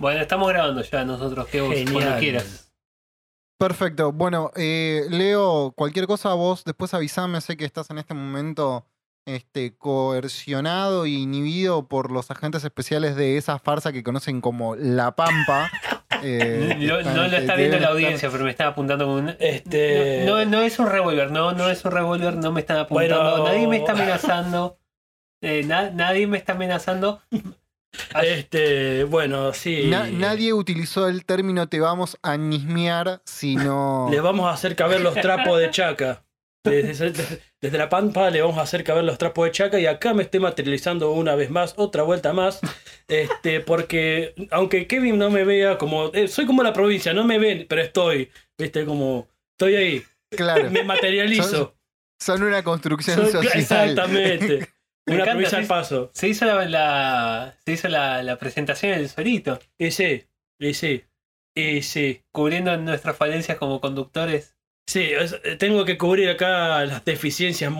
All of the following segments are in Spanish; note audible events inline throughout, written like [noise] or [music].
Bueno, estamos grabando ya nosotros, que vos Genial. cuando quieras. Perfecto. Bueno, eh, Leo, cualquier cosa vos después avisame. Sé que estás en este momento este, coercionado y inhibido por los agentes especiales de esa farsa que conocen como La Pampa. [laughs] Eh, No, están- no lo está deben viendo la estar- audiencia, pero me está apuntando con un... Este. No, no es un revólver, no, no es un revólver, no me están apuntando, Bueno. nadie me está amenazando. Eh, na- nadie me está amenazando. Este, bueno, sí. Na- nadie utilizó el término te vamos a nismear, sino. [laughs] Le vamos a hacer caber los trapos de chaca. Desde, desde- desde la pampa le vamos a hacer caber los trapos de chaca y acá me estoy materializando una vez más, otra vuelta más. Este, porque aunque Kevin no me vea como. eh, soy como la provincia, no me ven, pero estoy. Viste, como. Estoy ahí. Claro, Me materializo. son una construcción social. exactamente. Me Una encanta, provincia al paso. Se hizo la, la- se hizo la, la presentación del solito, sí, y sí. cubriendo nuestras falencias como conductores. Sí, es- tengo que cubrir acá las deficiencias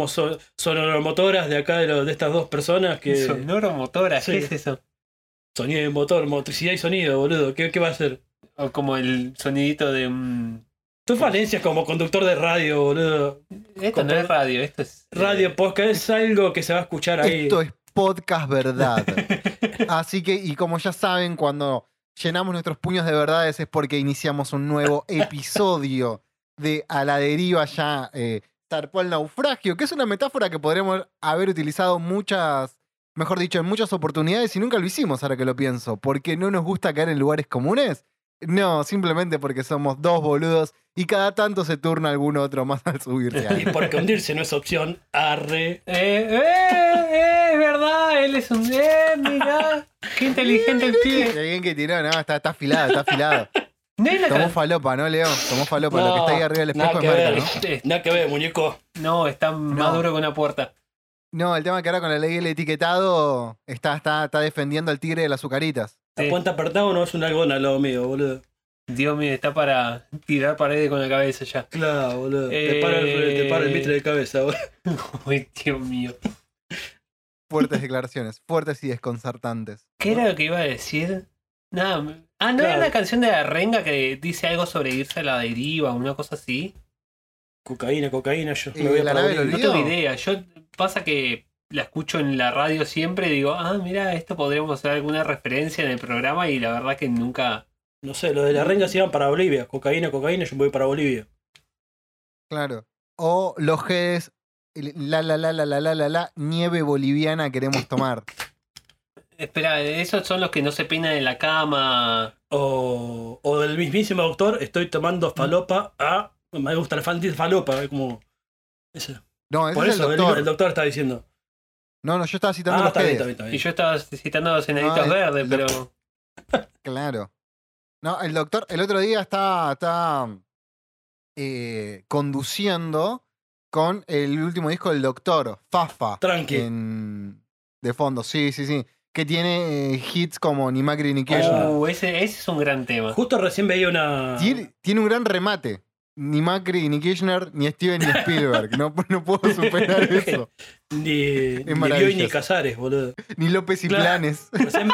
sonoromotoras de acá de, lo- de estas dos personas que... Sonoro motora, Sí. ¿qué es eso? Sonido y motor, motricidad y sonido, boludo. ¿Qué, qué va a hacer? O como el sonidito de un... Tus falencias como conductor de radio, boludo. Esto no es radio, esto es... eh, Radio podcast es algo que se va a escuchar ahí. Esto es podcast verdad. [laughs] Así que, y como ya saben, cuando llenamos nuestros puños de verdades es porque iniciamos un nuevo [laughs] episodio de A la deriva ya eh, zarpó el naufragio, que es una metáfora que podríamos haber utilizado muchas, mejor dicho, en muchas oportunidades y nunca lo hicimos ahora que lo pienso. ¿Porque no nos gusta caer en lugares comunes? No, simplemente porque somos dos boludos y cada tanto se turna algún otro más al subirse [laughs] Y porque hundirse no es opción, arre. Eh, eh, eh, es verdad, él es un... Eh, mirá, qué inteligente el pibe. Qué bien que tiró, no, está, está afilado, está afilado. No Tomó falopa, ¿no, Leo? Tomó falopa. lo que está ahí arriba del espejo es marca, ver. ¿no? Eh, Nada que ver, muñeco. No, está más duro que una puerta. No, el tema es que ahora con la ley del etiquetado está, está, está defendiendo al tigre de las azucaritas. La Sí. puente apertado no es un algodón al lado mío, boludo. Dios mío, está para tirar paredes con la cabeza ya. Claro, boludo. Eh, Te, para el, te para el mitre de cabeza, boludo. [laughs] Uy, Dios mío. Fuertes declaraciones, fuertes y desconcertantes. ¿Qué era lo que iba a decir? Nada. Ah, ¿no era Claro. la canción de la renga que dice algo sobre irse a la deriva o una cosa así? Cocaína, cocaína, yo Eh, me voy a la nave. No tengo idea. Yo pasa que la escucho en la radio siempre y digo, ah, mira, esto podríamos hacer alguna referencia en el programa y la verdad que nunca. No sé, los de la renga se iban para Bolivia. Cocaína, cocaína, yo me voy para Bolivia. Claro. O los G's, la la la la la la la la, nieve boliviana queremos tomar. Espera, esos son los que no se peinan en la cama. O, o del mismísimo doctor, estoy tomando falopa a. Me gusta el falopa, es como. Ese. No, ese Por es eso, el el doctor. el doctor está diciendo. No, no, yo estaba citando Ah, los está bien, bien, está Y yo estaba citando a los enanitos No, verdes, pero. [laughs] Claro. No, el doctor, el otro día está, está eh, conduciendo con el último disco del doctor, Fafa. Tranqui. en- de fondo, sí, sí, sí. Que tiene eh, hits como Ni Macri ni Kirchner. Uh, ese, ese es un gran tema. Justo recién veía una. Tiene, tiene un gran remate. Ni Macri, ni Kirchner, ni Steven, ni Spielberg. No, no puedo superar [laughs] eso. Ni, ni Bioy ni maravilloso. Casares, boludo. Ni López y Claro. Planes. Recién,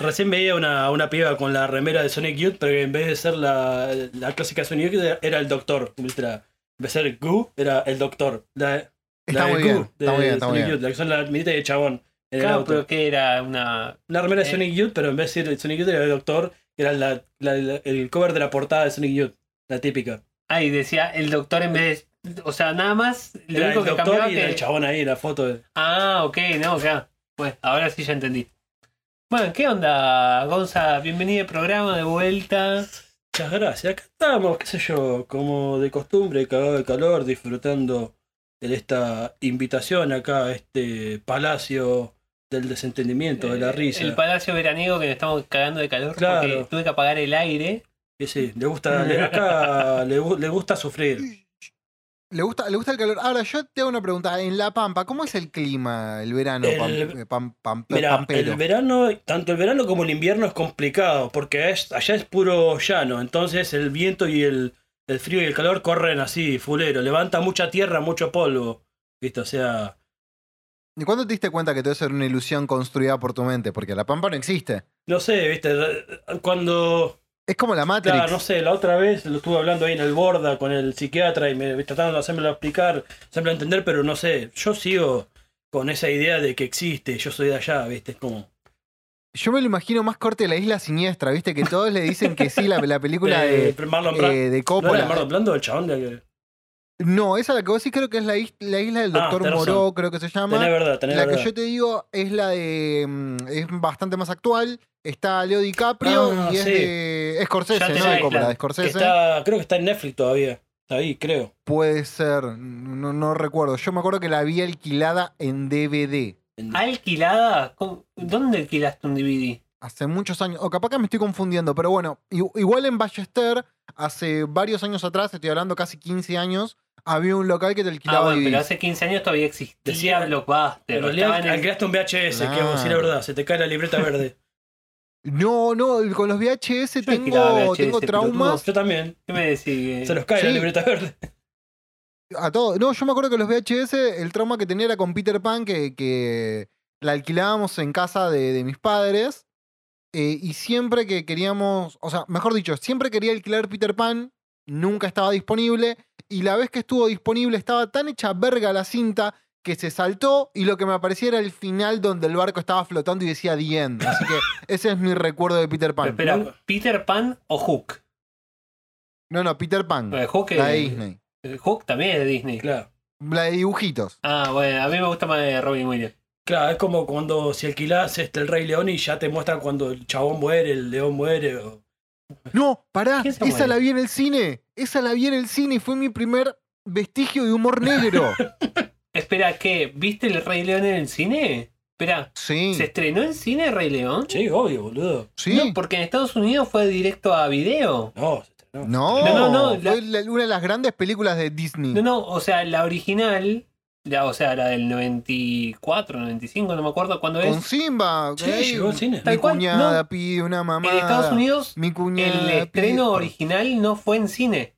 recién veía una, una piba con la remera de Sonic Youth, pero que en vez de ser la, la clásica Sonic Youth era, el doctor. Era- en vez de ser Goo, era el doctor. La, Está la de muy Goo, bien, de está muy bien, está muy Sonic bien. Youth, la que son la minita y el chabón. en el Claro, auto. pero que era una. Una remera de Eh. Sonic Youth, pero en vez de ser el Sonic Youth era el doctor, era la- la- la- el cover de la portada de Sonic Youth, la típica. Ah, y decía el doctor en vez de. O sea, nada más. Lo Era único el que doctor y que. era el chabón ahí, la foto de... Ah, ok, no, claro. Bueno, ahora sí ya entendí. Bueno, ¿qué onda, Gonza? Bienvenido al programa de vuelta. Muchas gracias. Acá estamos, qué sé yo, como de costumbre, cagado de calor, disfrutando de esta invitación acá a este palacio del desentendimiento, de la risa. El palacio veraniego que nos estamos cagando de calor Claro. porque tuve que apagar el aire. Sí, sí, le gusta, le- acá le, gu- le gusta sufrir. ¿Le gusta, ¿Le gusta el calor? Ahora, yo te hago una pregunta. En La Pampa, ¿cómo es el clima, el verano El- pam- eh, pam- pam- el verano, tanto el verano como el invierno es complicado, porque es, allá es puro llano, entonces el viento y el, el frío y el calor corren así, fulero, levanta mucha tierra, mucho polvo. ¿Viste? O sea, ¿Y cuándo te diste cuenta que todo eso era una ilusión construida por tu mente? Porque La Pampa no existe. no sé, ¿viste? Cuando Es como la Matrix. Claro, no sé, la otra vez lo estuve hablando ahí en el Borda con el psiquiatra y me tratando de hacérmelo explicar, hacérmelo entender, pero no sé, yo sigo con esa idea de que existe, yo soy de allá, ¿viste? Es como... Yo me lo imagino más corte de la isla siniestra, ¿viste? Que todos le dicen que sí, la, la película [laughs] Eh, de, Marlon eh, de ¿No era Coppola. Marlon Brando el chabón de. No, esa la que vos sí creo que es la, is- la isla del Ah, doctor razón. Moró, creo que se llama. Tenés verdad, tenés La verdad. que yo te digo es la de. mm, es bastante más actual. Está Leo DiCaprio Ah, y es sí. de. Scorsese, ¿no? la De Coppola, isla. de Que Scorsese. está, creo que está en Netflix todavía. Está ahí, creo. Puede ser. No, no recuerdo. Yo me acuerdo que la vi alquilada en DVD. ¿Alquilada? ¿Cómo- ¿Dónde alquilaste un DVD? Hace muchos años. O capaz que me estoy confundiendo, pero bueno. Igual en Ballester, hace varios años atrás, estoy hablando casi 15 años, había un local que te Ah, alquilaba bueno, pero hace 15 años todavía existía Decía- Blockbuster. En Estaba realidad en el- alquilaste un VHS, que vamos a decir la verdad, se te cae la libreta verde. [laughs] No, no, con los VHS Yo tengo, VHS, tengo pero traumas. Yo también. ¿Qué me decís? Se los cae la libreta verde. A todo. No, yo me acuerdo que los VHS, el trauma que tenía era con Peter Pan, que, que la alquilábamos en casa de, de mis padres. eh, y siempre que queríamos, o sea, mejor dicho, siempre quería alquilar Peter Pan, nunca estaba disponible. Y la vez que estuvo disponible estaba tan hecha verga la cinta que se saltó y lo que me aparecía era el final donde el barco estaba flotando y decía The End. Así que [laughs] ese es mi recuerdo de Peter Pero Pan. espera, ¿no? ¿Peter Pan o Hook? No, no, Peter Pan. Hook, La de Disney. Hook también es de Disney. Claro. La de dibujitos. Ah, bueno, a mí me gusta más de Robin Williams. Claro, es como cuando si alquilás este, el Rey León y ya te muestran cuando el chabón muere, el león muere. O... No, pará, ¿Quién se esa muere? la vi en el cine. Esa la vi en el cine y fue mi primer vestigio de humor negro. [laughs] Espera, ¿qué? ¿Viste el Rey León en el cine? Espera, Sí, ¿se estrenó en cine Rey León? Sí, obvio, boludo. sí. No, porque en Estados Unidos fue directo a video. No, se estrenó. No, No, no, no, la- fue una de las grandes películas de Disney. No, no, o sea, la original, la, o sea, la del 94, 95, no me acuerdo cuándo Con es. Simba. Sí, llegó al cine. Mi cual, cuñada no. pide una mamá. En Estados Unidos, Mi cuñada el pide- estreno original no fue en cine.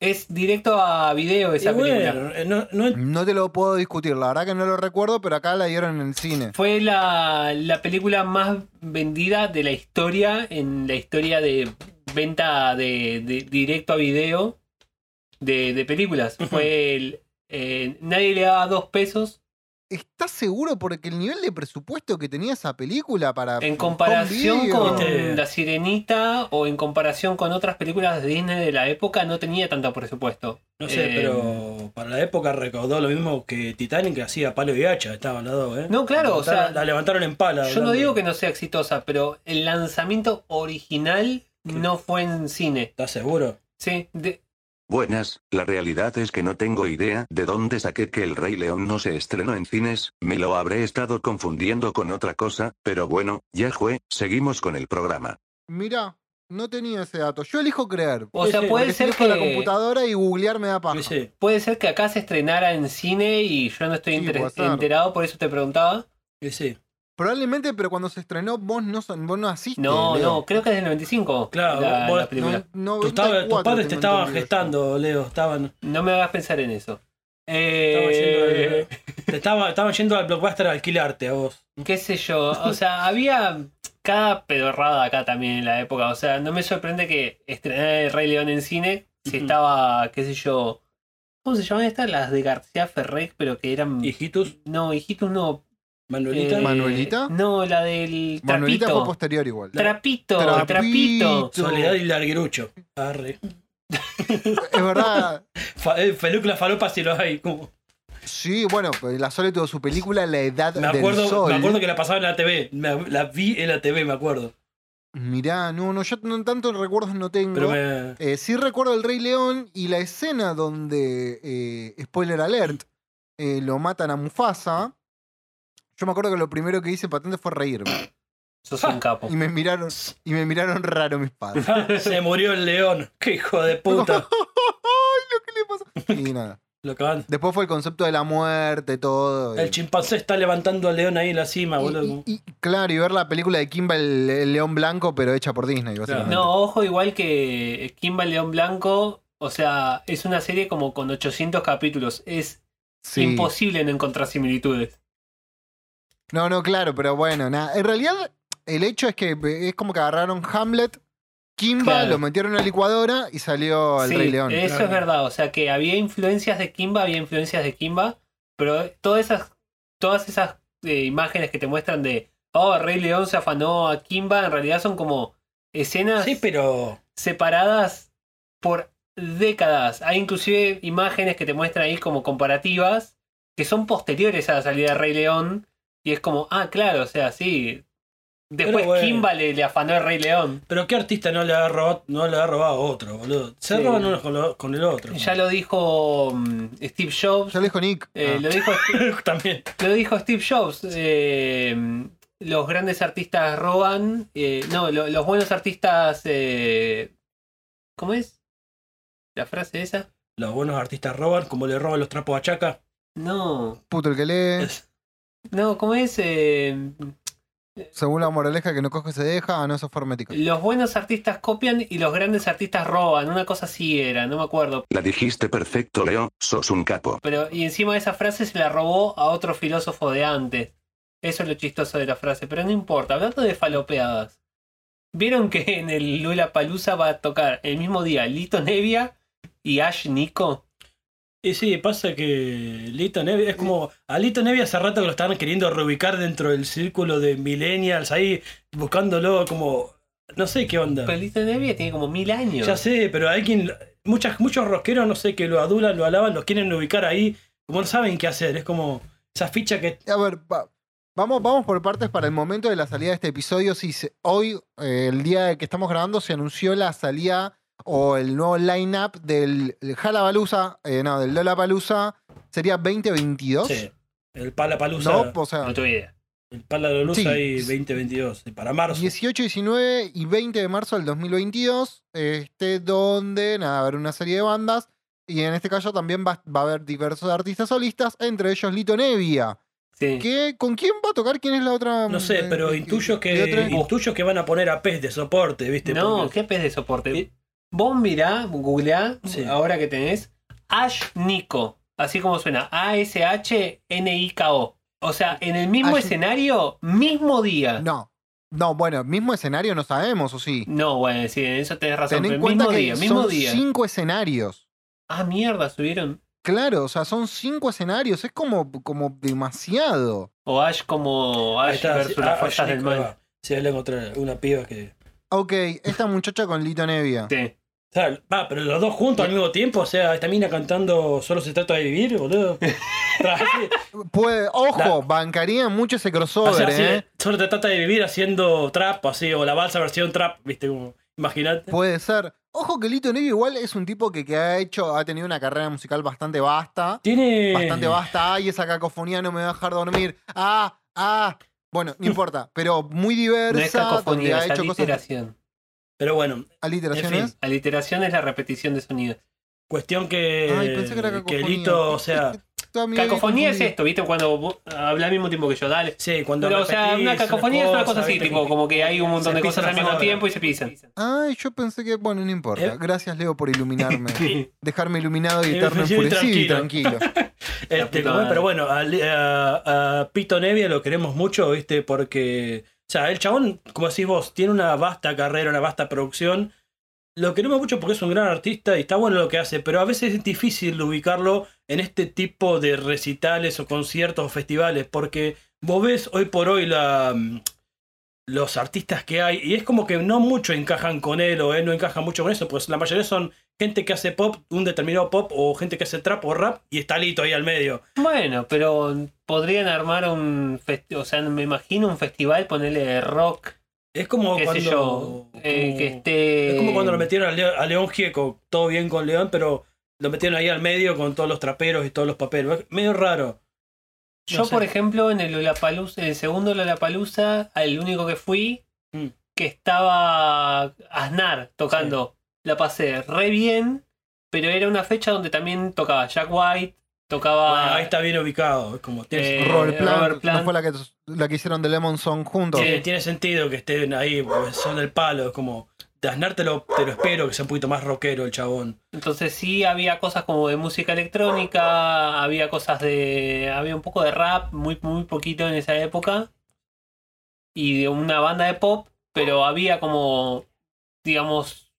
Es directo a video Y esa película. bueno, eh, no, no- No te lo puedo discutir, la verdad que no lo recuerdo, pero acá la dieron en el cine. Fue la, la película más vendida de la historia, en la historia de venta de, de directo a video de, de películas. Fue el, eh, nadie le daba dos pesos ¿Estás seguro? Porque el nivel de presupuesto que tenía esa película para. en comparación con. La Sirenita o en comparación con otras películas de Disney de la época no tenía tanto presupuesto. no sé, Eh, pero para la época recaudó lo mismo que Titanic, que hacía palo y hacha, estaban las dos, ¿eh? No, claro, o sea, La levantaron en pala. Yo no digo que no sea exitosa, pero el lanzamiento original no fue en cine. ¿Estás seguro? Sí, de- Buenas, la realidad es que no tengo idea de dónde saqué que El Rey León no se estrenó en cines, me lo habré estado confundiendo con otra cosa, pero bueno, ya fue, seguimos con el programa. Mirá, no tenía ese dato. Yo elijo creer. o sea, puede ser dejo la que computadora y googlear me da paja. Puede ser que acá se estrenara en cine y yo no estoy Sí, enter- enterado, por eso te preguntaba. sí. Probablemente, pero cuando se estrenó, vos no, son- vos no asiste. No, Leo. no, creo que es del 95. Claro, la, vos- la película. No, Tus, tab- tus 94 padres te estaban gestando, Leo. Estaban, No me hagas pensar en eso. estaban, Eh, yendo, al- [laughs] te estaba- estaban yendo al blockbuster a alquilarte a vos. qué sé yo, o sea, había cada pedorrada acá también en la época, o sea, no me sorprende que estrenara el Rey León en cine si estaba, qué sé yo, ¿cómo se llamaban estas? Las de García Ferré, pero que eran... Hijitus, No, hijitos no. Manuelita. eh, ¿Manuelita? No, la del Manuelita fue trapito. posterior igual. Trapito, Trapito. trapito. Soledad y Larguirucho. Arre. [laughs] Es verdad. Fa- eh, película falopa si lo hay. como- Sí, bueno, pues la Sole tuvo su película La Edad Me del acuerdo, Sol. me acuerdo que la pasaba en la TV. Me- la vi en la TV, me acuerdo. Mirá, no, no, yo no tanto recuerdos no tengo. Pero me. Eh, sí recuerdo el Rey León y la escena donde, eh, spoiler alert, eh, lo matan a Mufasa. Yo me acuerdo que lo primero que hice patente fue reírme. Sos un capo. Y me miraron, y me miraron raro mis padres. [laughs] Se murió el león. ¡Qué hijo de puta! [laughs] ¡Ay, lo que le pasó! Y nada. Lo Después fue el concepto de la muerte, todo. El y- chimpancé está levantando al león ahí en la cima, y- boludo. y- y- claro, y ver la película de Kimba el, el León Blanco, pero hecha por Disney, básicamente. No, ojo, igual que Kimba el León Blanco, o sea, es una serie como con 800 capítulos. Es Sí. imposible no encontrar similitudes. No, no, claro, pero bueno, nada. En realidad, el hecho es que es como que agarraron Hamlet, Kimba, Claro. lo metieron en la licuadora y salió el Sí, Rey León. eso Claro. es verdad. O sea, que había influencias de Kimba, había influencias de Kimba, pero todas esas, todas esas eh, imágenes que te muestran de, oh, Rey León se afanó a Kimba, en realidad son como escenas Sí, pero. separadas por décadas. Hay inclusive imágenes que te muestran ahí como comparativas que son posteriores a la salida de Rey León. Y es como, ah, claro, o sea, sí. Después bueno. Kimba le, le afanó el Rey León. Pero qué artista no le ha robado, no le ha robado a otro, boludo. Se Sí. roban unos con, lo- con el otro. Ya lo dijo mm, Steve Jobs. Ya lo dijo Nick. Eh, Ah. lo, dijo, [laughs] También. lo dijo Steve Jobs. eh, los grandes artistas roban. eh, no, lo- los buenos artistas. eh, ¿Cómo es? ¿La frase esa? Los buenos artistas roban, como le roban los trapos a Chaca. No. Puto el que lee. Es- [laughs] No, ¿cómo es? Eh, Según la moraleja que no coge se deja, ah, no, eso fue hermético. los buenos artistas copian y los grandes artistas roban. Una cosa así era, no me acuerdo. La dijiste perfecto, Leo, sos un capo. Pero, y encima de esa frase se la robó a otro filósofo de antes. Eso es lo chistoso de la frase, pero no importa. Hablando de falopeadas. ¿Vieron que en el Lula Palusa va a tocar el mismo día Lito Nevia y Ash Nico? Y sí, pasa que Lito Nevi es como. A Lito Nevi hace rato que lo estaban queriendo reubicar dentro del círculo de millennials ahí, buscándolo como. No sé qué onda. Pero Lito Nevia tiene como mil años. Ya sé, pero hay quien. Muchas, muchos rosqueros, no sé, que lo adulan, lo alaban, los quieren ubicar ahí, como no saben qué hacer. Es como esa ficha que. A ver, va- vamos, vamos por partes para el momento de la salida de este episodio. Sí, se- hoy, eh, el día que estamos grabando, se anunció la salida o el nuevo line-up del Jalabalusa, eh, no, del Lollapalooza, sería 2022. Sí, el Palapalusa. No, o sea, No tuve idea. el Palapalusa Sí. ahí 2022, para marzo. 18, 19 y 20 de marzo del 2022, este, donde nada, va a haber una serie de bandas. Y en este caso también va, va a haber diversos artistas solistas, entre ellos Lito Nevia. Sí. ¿Qué, ¿Con quién va a tocar? ¿Quién es la otra? No sé, eh, pero eh, intuyo de que, otra? intuyo que van a poner a pez de soporte, ¿viste? No, Porque- ¿qué pez de soporte? Vos mirá, googleá, Sí. ahora que tenés, Ash Nico. Así como suena, A-S-H-N-I-K-O. O sea, en el mismo Ash- escenario, mismo día. No. No, bueno, mismo escenario no sabemos, ¿o sí? No, bueno, sí, en eso tenés razón. Ten pero en cuenta mismo que día, mismo son día. cinco escenarios. Ah, mierda, subieron. Claro, o sea, son cinco escenarios. Es como, como demasiado. O Ash como Ahí Ash está, versus sí, las ah, fuerzas del mal. ah, Sí, le encontré una piba que. Ok, esta muchacha con Lito Nevia. Sí. O sea, va, pero los dos juntos al mismo tiempo, o sea, esta mina cantando Solo se trata de vivir, boludo. [laughs] Puede, ojo, bancaría mucho ese crossover, así, ¿eh? Solo te trata de vivir haciendo trap, así, o la balsa versión trap, viste, como, imagínate. Puede ser. Ojo que Lito Nevia igual es un tipo que, que ha hecho, ha tenido una carrera musical bastante vasta. Tiene. Bastante vasta. Ay, esa cacofonía no me va a dejar dormir. Ah, ah. Bueno, no [laughs] importa. Pero muy diversa. No es donde cacofonía, ha es hecho cosas. Aliteración. Pero bueno, Aliteraciones. En fin. Aliteración es la repetición de sonidos. cuestión que. Ay, pensé que era que cacofonía. Lito, o sea. Cacofonía es esto, ¿viste? Cuando vos hablas al mismo tiempo que yo, dale. Sí, cuando. Pero, o sea, repetís una cacofonía es una cosa así, tipo, como que hay un montón de cosas al mismo tiempo y se pisan. Ay, yo pensé que, bueno, no importa. Eh. Gracias, Leo, por iluminarme. [laughs] Dejarme iluminado y Sí, eterno sí, enfurecido y tranquilo. [laughs] Este, pero bueno, a, a- a Pito Nevia lo queremos mucho, ¿viste? Porque, sea, el chabón, como decís vos, tiene una vasta carrera, una vasta producción. Lo queremos mucho porque es un gran artista y está bueno lo que hace, pero a veces es difícil ubicarlo en este tipo de recitales o conciertos o festivales, porque vos ves hoy por hoy la, mm, los artistas que hay y es como que no mucho encajan con él o él no encaja mucho con eso, pues la mayoría son gente que hace pop, un determinado pop o gente que hace trap o rap y está Lito ahí al medio. Bueno, pero podrían armar un festival, o sea, me imagino un festival, ponerle rock Es como qué cuando. sé yo, eh, como- que esté... Es como cuando lo metieron a, Leo- a León Gieco, todo bien con León, pero lo metieron ahí al medio con todos los traperos y todos los papeles. Es medio raro. Yo, No sé. por ejemplo, en el Lollapalooza, en el segundo Lollapalooza, el único que fui, Mm. que estaba Aznar tocando, la pasé re bien, pero era una fecha donde también tocaba Jack White, tocaba... Bueno, ahí está bien ubicado. Es como. Tiene, Eh, Robert Plant, Robert Plant. ¿no fue la que, la que hicieron de Lemon Song juntos? tiene, tiene sentido que estén ahí, porque son del palo. Es como. Aznar te lo, te lo espero, que sea un poquito más rockero el chabón. Entonces sí había cosas como de música electrónica, había cosas de... había un poco de rap, muy, muy poquito en esa época, y de una banda de pop, pero había como, digamos,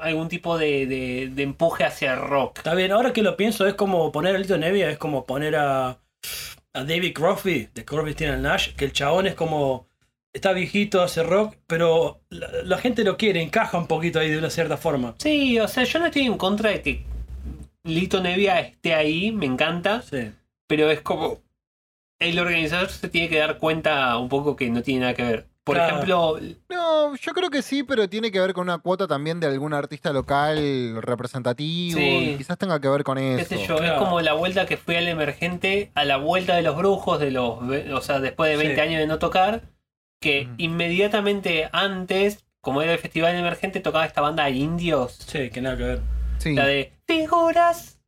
algún tipo de, de- de empuje hacia el rock. Está bien, ahora que lo pienso, es como poner a Lito Nevia, es como poner a, a David Crosby, de Crosby, Nash, que el chabón es como. Está viejito, hace rock, pero la, la gente lo quiere, encaja un poquito ahí de una cierta forma. Sí, o sea, yo no estoy en contra de que Lito Nevia esté ahí, me encanta, Sí. pero es como... El organizador se tiene que dar cuenta un poco que no tiene nada que ver. Por Claro. ejemplo, No, yo creo que sí, pero tiene que ver con una cuota también de algún artista local representativo. Sí. y quizás tenga que ver con qué eso. sé yo, es como la vuelta que fui al emergente, a la vuelta de los brujos, de los, o sea, después de 20 Sí. años de no tocar, que inmediatamente antes, como era el festival emergente, tocaba esta banda de indios, Sí, que nada que ver. Sí. la de figuras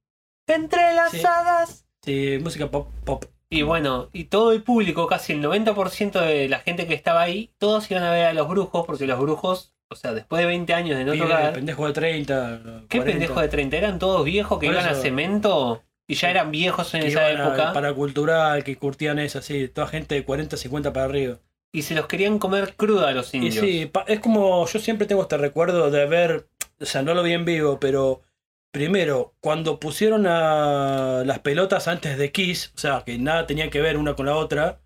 entrelazadas. Sí, música pop, pop. Y bueno, y todo el público, casi el 90% de la gente que estaba ahí, todos iban a ver a los brujos, porque los brujos, o sea, después de 20 años de no Pibe, tocar, pendejo de 30. ¿qué 40, pendejo de 30? Eran todos viejos que Por iban a cemento y ya eran viejos en que esa iban a- época Para cultural, que curtían eso, así. Toda gente de 40, 50 para arriba. Y se los querían comer cruda a los Y indios. sí, pa- es como. Yo siempre tengo este recuerdo de ver. O sea, no lo vi en vivo, pero. Primero, cuando pusieron a las pelotas antes de Kiss, o sea, que nada tenía que ver una con la otra.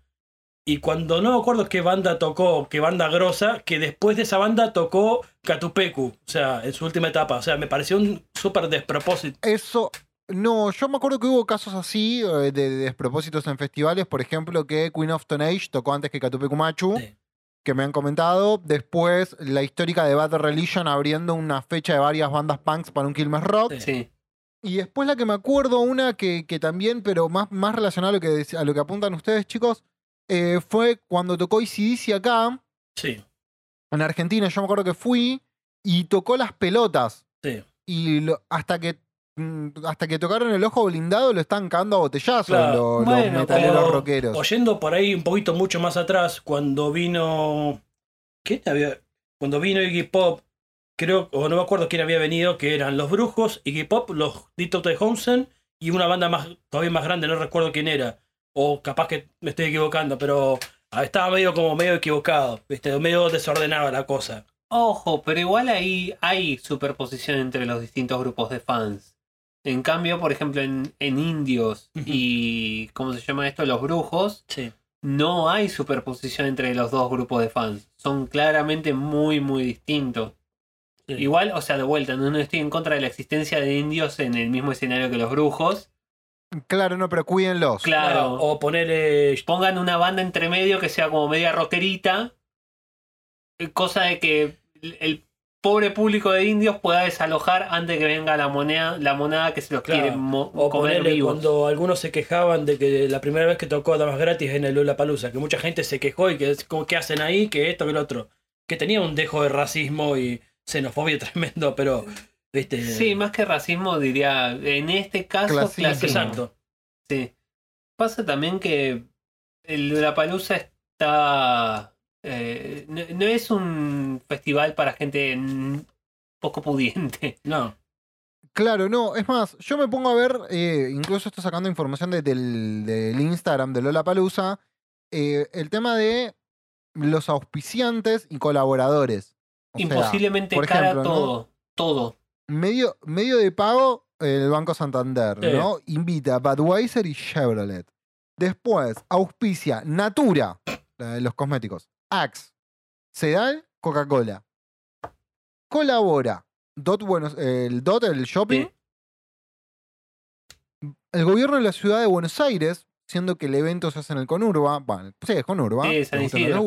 Y cuando no me acuerdo qué banda tocó, qué banda grosa, que después de esa banda tocó Catupecu, o sea, en su última etapa. O sea, me pareció un súper despropósito. Eso. No, yo me acuerdo que hubo casos así eh, de, de despropósitos en festivales. Por ejemplo, que Queen of Stone Age tocó antes que Catupecu Machu, Sí. que me han comentado. Después, la histórica de Bad Religion abriendo una fecha de varias bandas punks para un Quilmes Rock. Sí. Sí. Y después la que me acuerdo, una que, que también, pero más, más relacionada a lo, que, a lo que apuntan ustedes, chicos, eh, fue cuando tocó ICDC acá, Sí, en Argentina. Yo me acuerdo que fui y tocó las pelotas. sí. Y lo- hasta que hasta que tocaron el ojo blindado lo están cagando a botellazos Claro. los, metaleros pero- rockeros. Oyendo por ahí un poquito mucho más atrás, cuando vino. ¿Quién había? Cuando vino Iggy Pop, creo, o no me acuerdo quién había venido, que eran los Brujos, Iggy Pop, los Dito Tejomsen y una banda más, todavía más grande, no recuerdo quién era. O capaz que me estoy equivocando, pero ah, estaba medio como medio equivocado, ¿viste? medio desordenada la cosa. Ojo, pero igual ahí hay superposición entre los distintos grupos de fans. En cambio, por ejemplo, en, en indios y. ¿Cómo se llama esto? Los brujos. Sí. No hay superposición entre los dos grupos de fans. Son claramente muy, muy distintos. sí. Igual, o sea, de vuelta, no, no estoy en contra de la existencia de indios en el mismo escenario que los brujos. Claro, no, pero cuídenlos. Claro. O ponerle. Pongan una banda entre medio que sea como media rockerita. eh, Cosa de que el pobre público de indios pueda desalojar antes que venga la moneda, la monada que se los Claro. quiere mo- O comer ponerle vivos. cuando algunos se quejaban de que la primera vez que tocó Damas Gratis en el Lula Palusa, que mucha gente se quejó y que que hacen ahí, que esto, que lo otro. Que tenía un dejo de racismo y xenofobia [laughs] tremendo, pero. ¿Viste? Sí, más que racismo diría, en este caso, Clasismo. clasismo. Exacto. Sí. Pasa también que el Palusa está. Eh, no, no es un festival para gente poco pudiente. [laughs] No. Claro, no. Es más, yo me pongo a ver, eh, incluso estoy sacando información de- del, del Instagram de Lola Palusa, el tema de los auspiciantes y colaboradores. O sea, Imposiblemente por cara ejemplo, ¿no? todo. Todo. medio, medio de pago el Banco Santander, Sí. ¿no? Invita a Budweiser y Chevrolet. Después, auspicia Natura, la de los cosméticos, Axe, Sedal, Coca-Cola. Colabora Dot Buenos, el Dot, el shopping, Sí. el gobierno de la ciudad de Buenos Aires, siendo que el evento se hace en el Conurba, bueno, sí, es Conurba, Sí, San guste no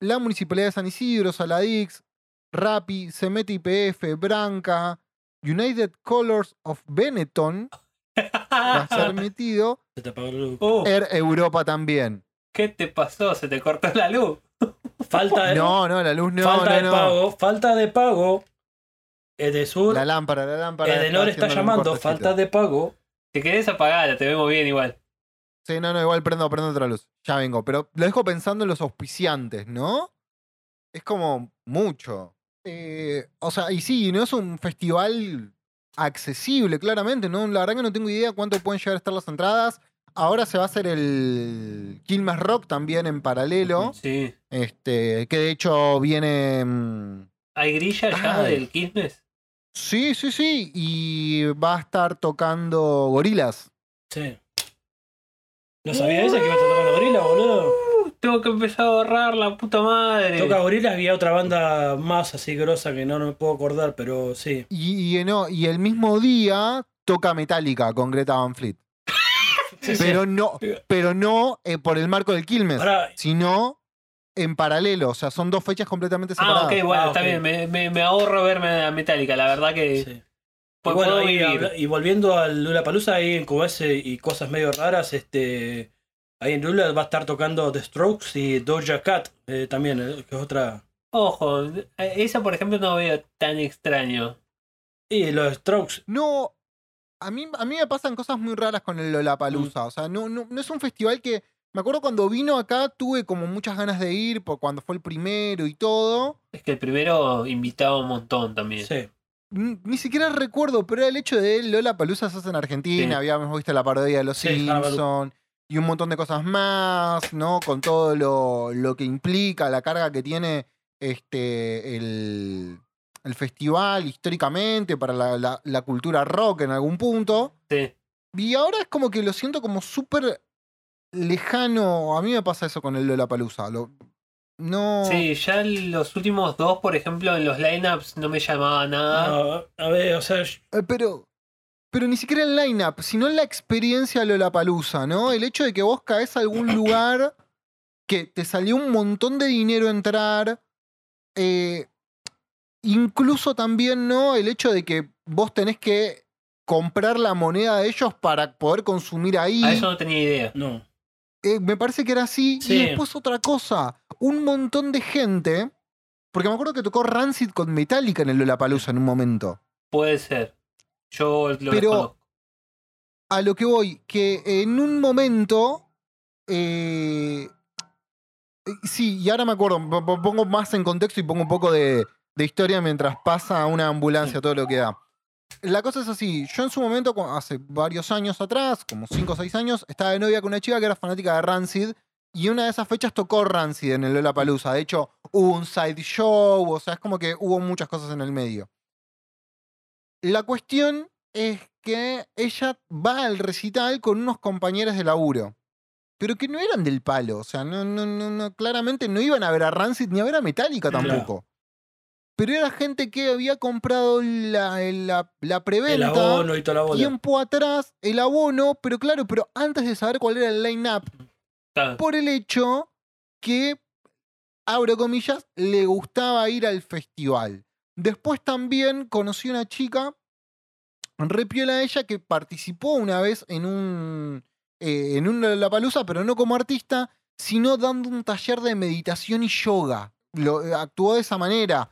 la Municipalidad de San Isidro, Saladix, Rappi, Cemete IPF, Branca, United Colors of Benetton va a ser [laughs] metido, Se. Uh, Air Europa también. ¿Qué te pasó? ¿Se te cortó la luz? Falta de, No, no, la luz no, falta no, de no. pago. Falta de pago. Edesur. La lámpara, la lámpara. Edenor está un llamando. Falta de pago. Si querés apagala, te vemos bien igual. Sí, no, no, igual prendo, prendo otra luz. Ya vengo. Pero lo dejo pensando en los auspiciantes, ¿no? Es como mucho. Eh, o sea, y sí, no es un festival accesible, claramente, ¿no? La verdad que no tengo idea cuánto pueden llegar a estar las entradas. Ahora se va a hacer el Quilmes Rock también en paralelo. Sí. Este, que de hecho viene. mm, ¿Hay grilla ya Ay. del Quilmes? Sí, sí, sí. Y va a estar tocando gorilas. Sí. ¿No sabía ese que iba a estar tocando gorila, boludo? Tengo que empezar a ahorrar la puta madre. Toca gorila, había otra banda más así grosa que no, no me puedo acordar, pero sí. Y, y no, y el mismo día toca Metallica con Greta Van Fleet. Sí, sí. Pero no, pero no eh, por el marco del Quilmes, Ahora, sino en paralelo. O sea, son dos fechas completamente Ah, separadas. ok, bueno, Ah, está bien. Me, me, me ahorro verme a Metallica, la verdad que sí. pu- Y bueno, y, volviendo al Lula Palusa, ahí en QS y cosas medio raras, este ahí en Lula va a estar tocando The Strokes y Doja Cat eh, también, eh, que es otra. Ojo, eh, esa por ejemplo no veo tan extraño. Y los Strokes, No, a mí, a mí me pasan cosas muy raras con el Lollapalooza. Mm. O sea, no, no, no es un festival que. Me acuerdo cuando vino acá, tuve como muchas ganas de ir, por cuando fue el primero y todo. Es que el primero invitaba un montón también. sí. Ni siquiera recuerdo, pero era el hecho de Lola Palusa se hace en Argentina, Sí. habíamos visto la parodia de los Sí, Hannibal. Simpson y un montón de cosas más, ¿no? Con todo lo, lo que implica, la carga que tiene este el, el festival históricamente para la, la- la cultura rock en algún punto. Sí. Y ahora es como que lo siento como súper lejano. A mí me pasa eso con el Lola Palusa. no. Sí, ya los últimos dos, por ejemplo, en los lineups no me llamaba nada. No, a ver, o sea, Eh, pero, pero ni siquiera el line-up, sino la experiencia Lollapalooza, ¿no? El hecho de que vos caes a algún lugar que te salió un montón de dinero entrar. eh, incluso también, ¿no? El hecho de que vos tenés que comprar la moneda de ellos para poder consumir ahí. A eso no tenía idea. no. Eh, me parece que era así. Sí. Y después otra cosa, un montón de gente. Porque me acuerdo que tocó Rancid con Metallica en el Lollapalooza en un momento. Puede ser. Yo lo Pero- desconozco. a lo que voy, que en un momento. eh, eh, sí, y ahora me acuerdo, po- po- pongo más en contexto y pongo un poco de, de historia mientras pasa una ambulancia, todo lo que da. La cosa es así, yo en su momento, hace varios años atrás, como 5 o 6 años, estaba de novia con una chica que era fanática de Rancid y una de esas fechas tocó Rancid en el Lollapalooza. De hecho, hubo un side show, o sea, es como que hubo muchas cosas en el medio. La cuestión es que ella va al recital con unos compañeros de laburo. Pero que no eran del palo. O sea, no, no, no, no, claramente no iban a ver a Rancid ni a ver a Metallica Claro. Pero era gente que había comprado la, la, la El preventa abono y toda la bola. tiempo atrás, el abono, pero claro, pero antes de saber cuál era el line-up, por el hecho que, abro comillas, le gustaba ir al festival. Después también conocí una chica, repiola ella, que participó una vez en un, eh, en un Lollapalooza, pero no como artista, sino dando un taller de meditación y yoga. Lo, actuó de esa manera.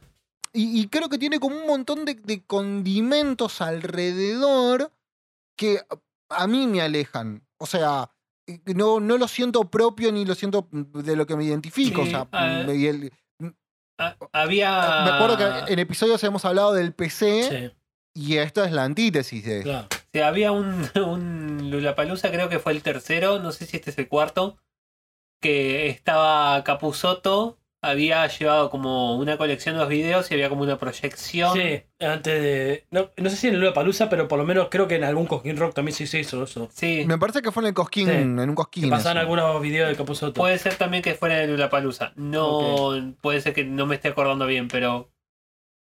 Y, y creo que tiene como un montón de, de condimentos alrededor que a mí me alejan. O sea, eh, no, no lo siento propio ni lo siento de lo que me identifico. Sí, o sea, ah, me- el- Ah, había. me acuerdo que en episodios hemos hablado del PC Sí, y esto es la antítesis de claro. Sí, había un, [laughs] un Lulapalooza, creo que fue el tercero, no sé si este es el cuarto, que estaba Capuzoto, había llevado como una colección de los videos y había como una proyección. Sí, antes de. No, no sé si en Lula Palusa, pero por lo menos creo que en algún Cosquín Rock también sí se hizo eso. Sí, Me parece que fue en el Cosquín, Sí. en un Cosquín. Que pasaban algunos videos de Capuzoto. puede ser también que fuera de Lulapalooza. No, puede ser que no me esté acordando bien, pero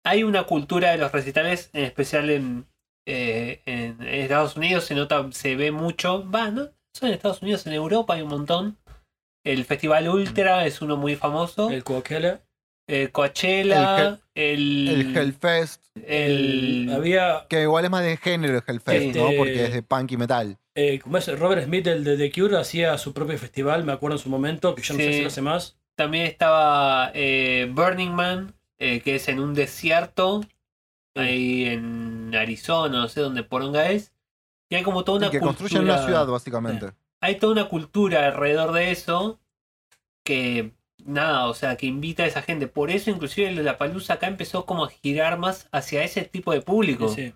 hay una cultura de los recitales, en especial en, eh, en Estados Unidos, se nota, se ve mucho. Va, no, son en Estados Unidos, en Europa hay un montón. El Festival Ultra es uno muy famoso. El Coachella. Eh, Coachella, el, El Hellfest, el- Había. que igual es más de género el Hellfest, ¿no? Este- Porque es de punk y metal. eh, como es Robert Smith, el de The Cure, hacía su propio festival, me acuerdo en su momento, que yo no sé Sí. si lo hace más. También estaba eh, Burning Man, eh, que es en un desierto, ahí en Arizona, no sé dónde poronga es. Y hay como toda una Y que cultura. construyen una ciudad, básicamente. Hay toda una cultura alrededor de eso que nada, o sea, que invita a esa gente. Por eso inclusive la palusa acá empezó como a girar más hacia ese tipo de público. Sí.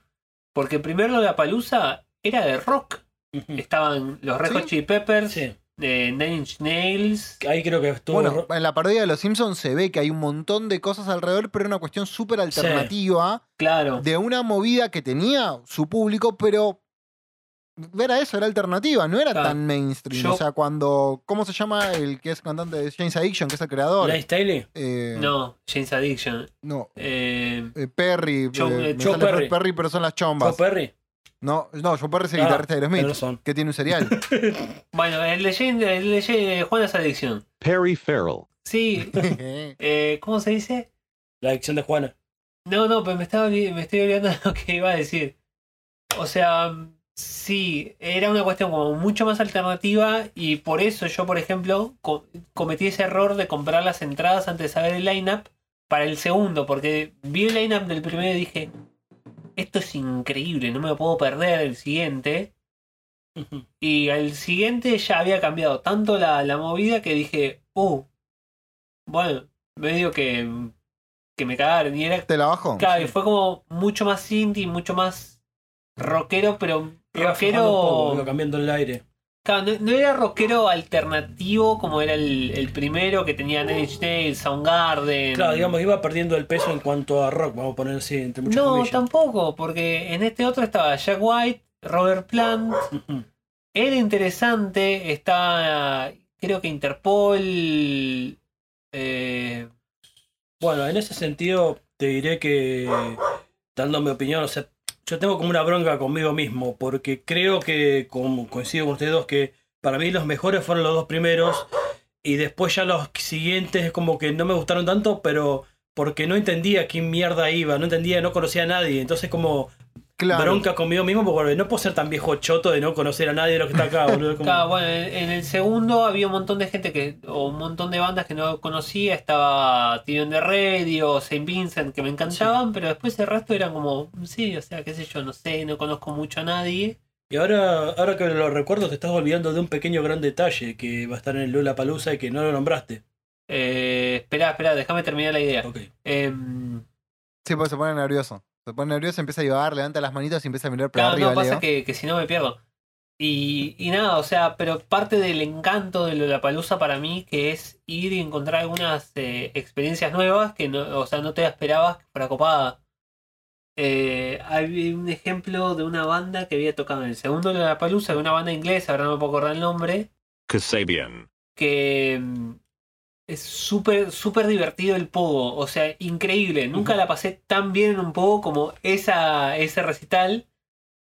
Porque primero la palusa era de rock. Estaban los Red Hot Sí. Chili Peppers, Sí. de Nine Inch Nails. Ahí creo que estuvo. Bueno, en la parodia de Los Simpsons se ve que hay un montón de cosas alrededor, pero una cuestión súper alternativa Claro. de una movida que tenía su público, pero era eso, era alternativa, no era Claro. tan mainstream. Yo- O sea, cuando. ¿Cómo se llama el que es cantante de James Addiction, que es el creador? Lance Staley. Eh, No, James Addiction. no, Eh, eh, Perry. Joe- eh, eh, Joe Perry. Perry, pero son las Joe chombas. Perry. No, no, Joe Perry es el Ah, guitarrista de razón. que tiene un serial. [laughs] bueno, el de, el de James- Juanas Addiction. Perry Farrell. Sí, [laughs] eh, ¿cómo se dice? La adicción de Juana. No, no, pero me, estaba, me estoy olvidando de [laughs] lo que iba a decir. O sea, sí, era una cuestión como mucho más alternativa y por eso yo, por ejemplo, co- cometí ese error de comprar las entradas antes de saber el lineup para el segundo, porque vi el lineup del primero y dije, esto es increíble, no me lo puedo perder el siguiente. Y al siguiente ya había cambiado tanto la, la movida que dije, uh, bueno, medio que, que me cagaron. Y era ¿Te la bajo? Claro, y fue como mucho más indie, mucho más rockero, pero Iba aflojando un poco, iba rockero. cambiando el aire. Claro, no, no era rockero alternativo como era el, el primero que tenía Nine Inch Nails, Soundgarden. Claro, digamos, iba perdiendo el peso en cuanto a rock, vamos a poner así, entre muchas No, comillas. tampoco, porque en este otro estaba Jack White, Robert Plant. [laughs] Era interesante, está creo que Interpol. eh, Bueno, en ese sentido te diré que, dando mi opinión, o sea, yo tengo como una bronca conmigo mismo, porque creo que, como coincido con ustedes dos, que para mí los mejores fueron los dos primeros, y después ya los siguientes como que no me gustaron tanto, pero porque no entendía quién mierda iba, no entendía, no conocía a nadie, entonces como Claro. bronca conmigo mismo, porque no puedo ser tan viejo choto de no conocer a nadie de los que está acá, boludo. como- Claro, bueno, en en el segundo había un montón de gente que, o un montón de bandas que no conocía, estaba Tion de Radio, Saint Vincent, que me encantaban, pero después el resto eran como, sí, o sea, qué sé yo, no sé, no conozco mucho a nadie. Y ahora, ahora que lo recuerdo, te estás olvidando de un pequeño gran detalle que va a estar en el Lula Palusa y que no lo nombraste. Eh, espera, espera, déjame terminar la idea. Ok. Em, Sí, porque se pone nervioso. Se pone nervioso, empieza a divagar, levanta las manitos y empieza a mirar para claro, arriba. no, pasa que, que si no me pierdo. Y, y nada, o sea, pero parte del encanto de Lollapalooza para mí que es ir y encontrar algunas eh, experiencias nuevas que no, o sea, no te esperabas que fuera copada. Eh, hay un ejemplo de una banda que había tocado en el segundo Lollapalooza, de una banda inglesa, ahora no me puedo acordar el nombre, Kasabian. que es súper, súper divertido el pogo, o sea, increíble. Nunca la pasé tan bien en un pogo como esa, ese recital.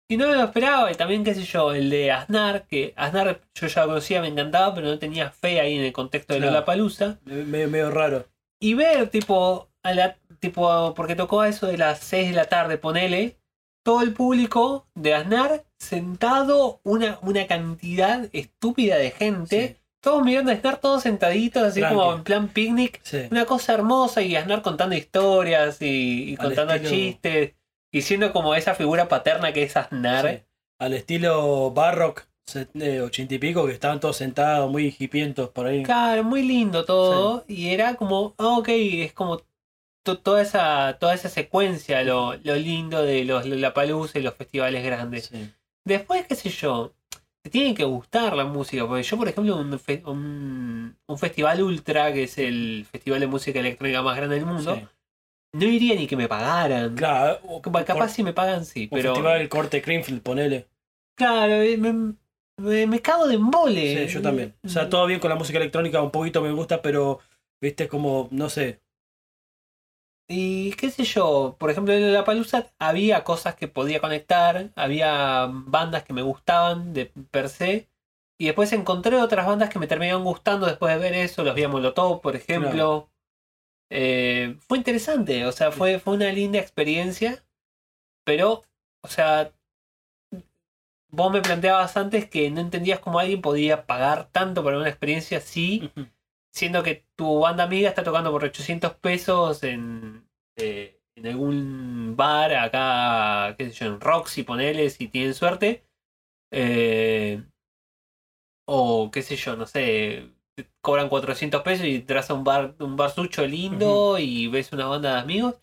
Y no me lo esperaba, y también, qué sé yo, el de Aznar, que Aznar yo ya lo conocía, me encantaba, pero no tenía fe ahí en el contexto de. Lollapalooza. Me- Medio, medio raro. Y ver, tipo, a la, tipo, porque tocó a eso de las 6 de la tarde, ponele, todo el público de Aznar sentado, una, una cantidad estúpida de gente, Sí. Todos mirando a Aznar, todos sentaditos, así como en plan picnic, Sí. una cosa hermosa, y Aznar contando historias y, contando estilo- chistes, y siendo como esa figura paterna que es Aznar. Sí. Al estilo Barrock, eh, ochenta y pico, que estaban todos sentados, muy hipientos por ahí. Claro, muy lindo todo. Y era como, ah, ok, es como to- toda esa toda esa secuencia, lo, lo lindo de los Lollapalooza y los festivales grandes. Sí. Después, qué sé yo, te tiene que gustar la música. Porque yo, por ejemplo, un, fe- un, un festival ultra, que es el festival de música electrónica más grande del mundo, Sí. no iría ni que me pagaran. Claro, o- Capaz, si me pagan, sí, un pero. festival corte Greenfield, ponele. Claro, eh, me, me, me cago de embole. Sí, yo también. O sea, todo bien con la música electrónica, un poquito me gusta, pero, viste, como, no sé. Y qué sé yo, por ejemplo en la palusa había cosas que podía conectar, había bandas que me gustaban de per se, Y después encontré otras bandas que me terminaron gustando después de ver eso. Los vi a Molotov, por ejemplo. Eh, fue interesante, o sea, fue, fue una linda experiencia. Pero, o sea, vos me planteabas antes que no entendías cómo alguien podía pagar tanto para una experiencia así. Siendo que tu banda amiga está tocando por 800 pesos en, eh, en algún bar acá, qué sé yo, en Roxy, ponele, si tienen suerte. Eh, o qué sé yo, no sé, cobran 400 pesos y entras a un bar, un bar sucho lindo y ves una banda de amigos.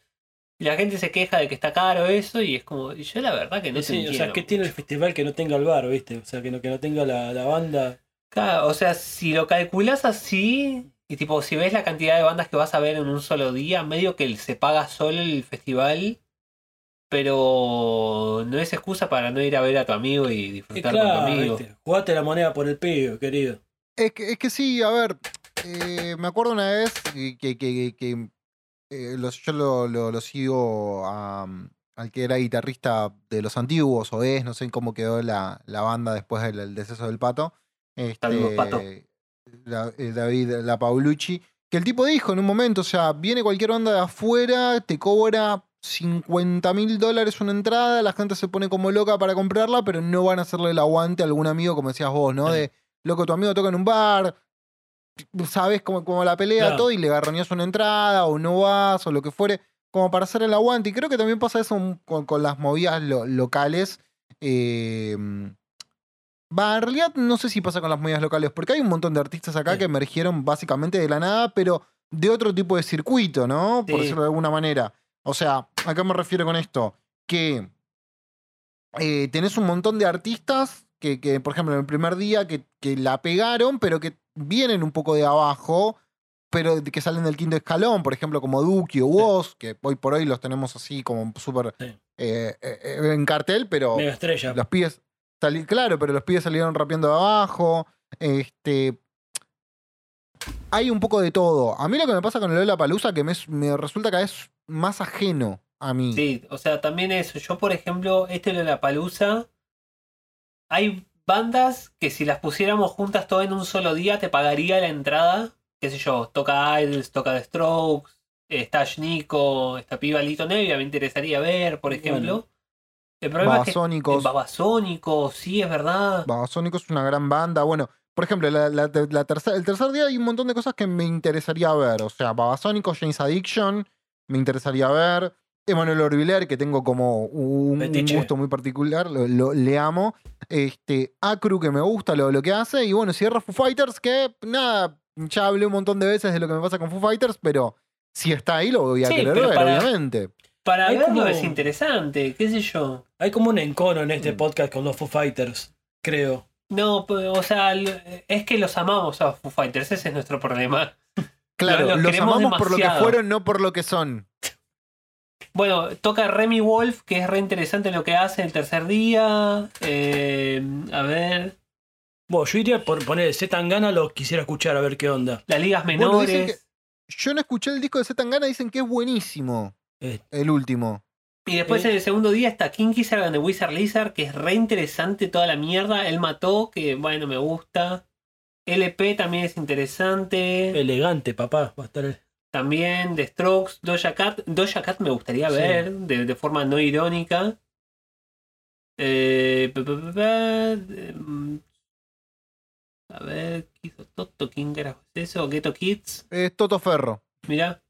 Y la gente se queja de que está caro eso y es como, y yo la verdad que no te Sí, o sea, ¿qué tiene el festival que no tenga el bar, viste? O sea, que no, que no tenga la, la banda. Claro, o sea, si lo calculas así, y tipo, si ves la cantidad de bandas que vas a ver en un solo día, medio que se paga solo el festival, pero no es excusa para no ir a ver a tu amigo y Y disfrutar con tu amigo. viste, jugate la moneda por el pibe, querido. Es que, es que sí, a ver, eh, me acuerdo una vez que, que- que- que, eh, los- yo lo, lo- lo sigo a, al que era guitarrista de los antiguos, o es, no sé cómo quedó la, la banda después del, del deceso del pato. Saludos, Este, Pato. la- eh, David La Paulucci, que el tipo dijo en un momento, o sea, viene cualquier banda de afuera, te cobra 50 mil dólares una entrada, la gente se pone como loca para comprarla, pero no van a hacerle el aguante a algún amigo, como decías vos, ¿no? De, loco, tu amigo toca en un bar, sabes cómo, cómo la pelea, Claro. todo, y le garroñas una entrada, o no vas, o lo que fuere, como para hacer el aguante. Y creo que también pasa eso con, con las movidas lo- locales. eh, Va, en realidad no sé si pasa con las movidas locales, porque hay un montón de artistas acá Sí. que emergieron básicamente de la nada, pero de otro tipo de circuito, ¿no? Por decirlo de alguna manera. O sea, ¿a qué me refiero con esto? Que eh, tenés un montón de artistas que, que, por ejemplo, en el primer día que, que la pegaron, pero que vienen un poco de abajo, pero que salen del quinto escalón, por ejemplo, como Duki o Woz, que hoy por hoy los tenemos así como súper Sí. eh, eh, en cartel, pero Mega estrella. los pibes sali- claro, pero los pibes salieron rapeando de abajo. Este. Hay un poco de todo. A mí lo que me pasa con el Lola Palusa que me, me resulta cada vez más ajeno a mí. Sí, o sea, también eso. Yo, por ejemplo, este de la palusa. Hay bandas que si las pusiéramos juntas todo en un solo día te pagaría la entrada. Qué sé yo, toca Idols, toca The Strokes, está Nico, está Piba Lito Nevia, me interesaría ver, por ejemplo. El problema es que. Babasónicos. Sí, es verdad. Babasónicos es una gran banda. Bueno, por ejemplo, la, la- la tercer- el tercer día hay un montón de cosas que me interesaría ver. O sea, Babasónicos, James Addiction, me interesaría ver. Emanuel Orbiler, que tengo como un, gusto muy particular, lo, lo- le amo. Este, Acru, que me gusta lo, lo que hace. Y bueno, cierra Foo Fighters, que nada, ya hablé un montón de veces de lo que me pasa con Foo Fighters, pero si está ahí lo voy a Sí, querer ver, para- obviamente. Para Hay verlo como- es interesante, qué sé yo. Hay como un encono en este Mm. podcast con los Foo Fighters, creo. No, pues, o sea, es que los amamos a Foo Fighters, ese es nuestro problema. [laughs] Claro, los amamos por lo que fueron, no por lo que son. Bueno, toca Remy Wolf, que es re interesante lo que hace el tercer día. Eh, a ver, Bueno, yo iría por poner Z Tangana, lo quisiera escuchar a ver qué onda. las ligas Bueno, menores. Yo no escuché el disco de Zetangana, dicen que es buenísimo. Eh, El último. Y después Eh. en el segundo día está King Gizzard and the Wizard Lizard, que es re interesante toda la mierda. Él mató, que bueno, me gusta. LP también es interesante. elegante, papá. Va a estar el- También The Strokes, Doja Cat. Doja Cat me gustaría Sí. ver de, de forma no irónica. Eh, em, a ver, ¿qué hizo Toto? ¿Quién carajo es eso? Ghetto Kids. Es Toto Ferro. Mirá.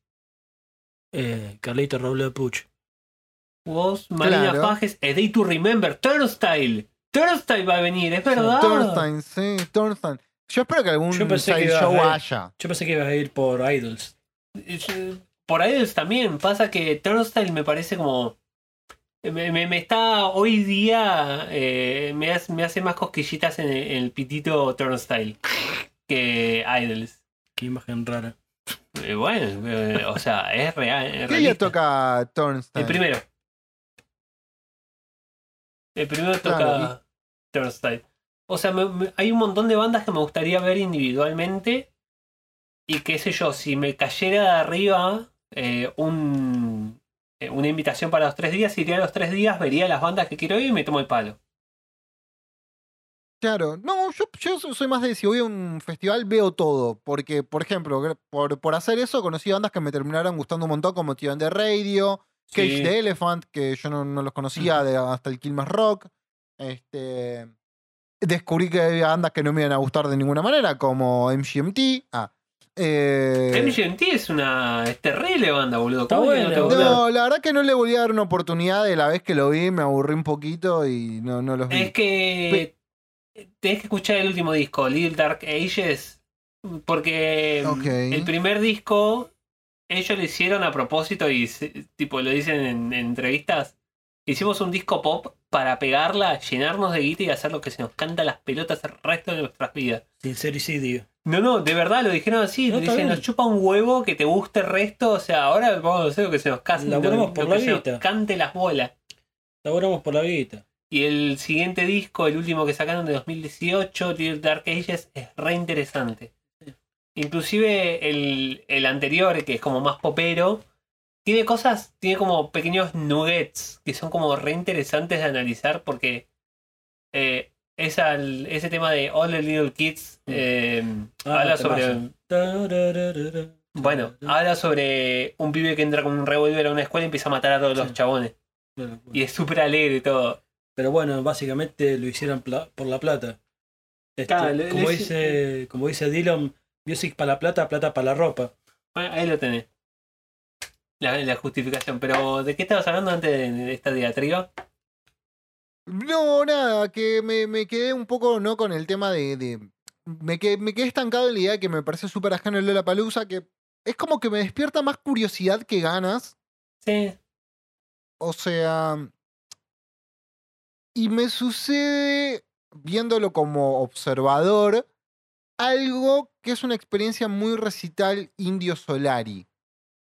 Eh, Carlito Roble Puch. Vos, Marina Claro. Fajes, A Day to Remember, Turnstile. Turnstile va a venir, es verdad. Turnstein, sí, Turnstein. Yo espero que algún Yo pensé que side ibas show a- haya. Yo pensé que ibas a ir por Idols. Eh, Por ahí también pasa que Turnstile me parece como. Me, me- me está hoy día. eh, me, hace, me hace más cosquillitas en el, en el pitito Turnstile que Idols. Qué imagen rara. Eh, bueno, eh, o sea, es real. es ¿Qué día toca Turnstein? El primero. El primero toca Claro, Turnstile. O sea, me- me- hay un montón de bandas que me gustaría ver individualmente. Y qué sé yo, si me cayera de arriba eh, un, eh, una invitación para los tres días, iría a los tres días, vería las bandas que quiero ir y me tomo el palo. Claro, no, yo, yo so- soy más de si voy a un festival veo todo, porque, por ejemplo, por, por hacer eso conocí bandas que me terminaron gustando un montón, como Tío de Radio, Cage Sí. the Elephant, que yo no, no los conocía de- hasta el Kilmas Rock. Este, descubrí que había bandas que no me iban a gustar de ninguna manera, como MGMT. Ah, eh, MGMT es una. Es terrible banda, boludo. Está ¿Cómo que no no, la verdad que no le volví a dar una oportunidad de la vez que lo vi, me aburrí un poquito y no, no los vi. Es que. Tenés que escuchar el último disco, Little Dark Ages. Porque Ok. el primer disco. Ellos lo hicieron a propósito y se- tipo lo dicen en, en entrevistas. Hicimos un disco pop para pegarla, llenarnos de guita y hacer lo que se nos canta las pelotas el resto de nuestras vidas. Sincericidio. No, no, de verdad lo dijeron así. No, está dicen, bien. nos chupa un huevo que te guste el resto. O sea, ahora vamos a hacer lo que se nos cante. Laburamos lo- por lo la que se nos cante las bolas. Laboramos por la guita. Y el siguiente disco, el último que sacaron de 2018, Little Dark Ages, es re interesante. Inclusive el, el anterior, que es como más popero, tiene cosas, tiene como pequeños nuggets que son como re interesantes de analizar porque eh, esa- ese tema de All the Little Kids eh, Ah, habla sobre... Bueno, habla sobre un pibe que entra con un revólver a una escuela y empieza a matar a todos los chabones. Y es súper alegre y todo. Pero bueno, básicamente lo hicieron por la plata. Este, Claro, le- como, le- dice, como dice Dylan, music para la plata, plata para la ropa. Bueno, ahí lo tenés. La, la justificación. Pero, ¿de qué estabas hablando antes de, esta diatriba? No, nada, que me, me quedé un poco no con el tema de. de- me, quedé, me quedé estancado en la idea de que me parece súper ajeno el Lola Palusa, que es como que me despierta más curiosidad que ganas. Sí. O sea. Y me sucede, viéndolo como observador, algo que es una experiencia muy recital indio Solari.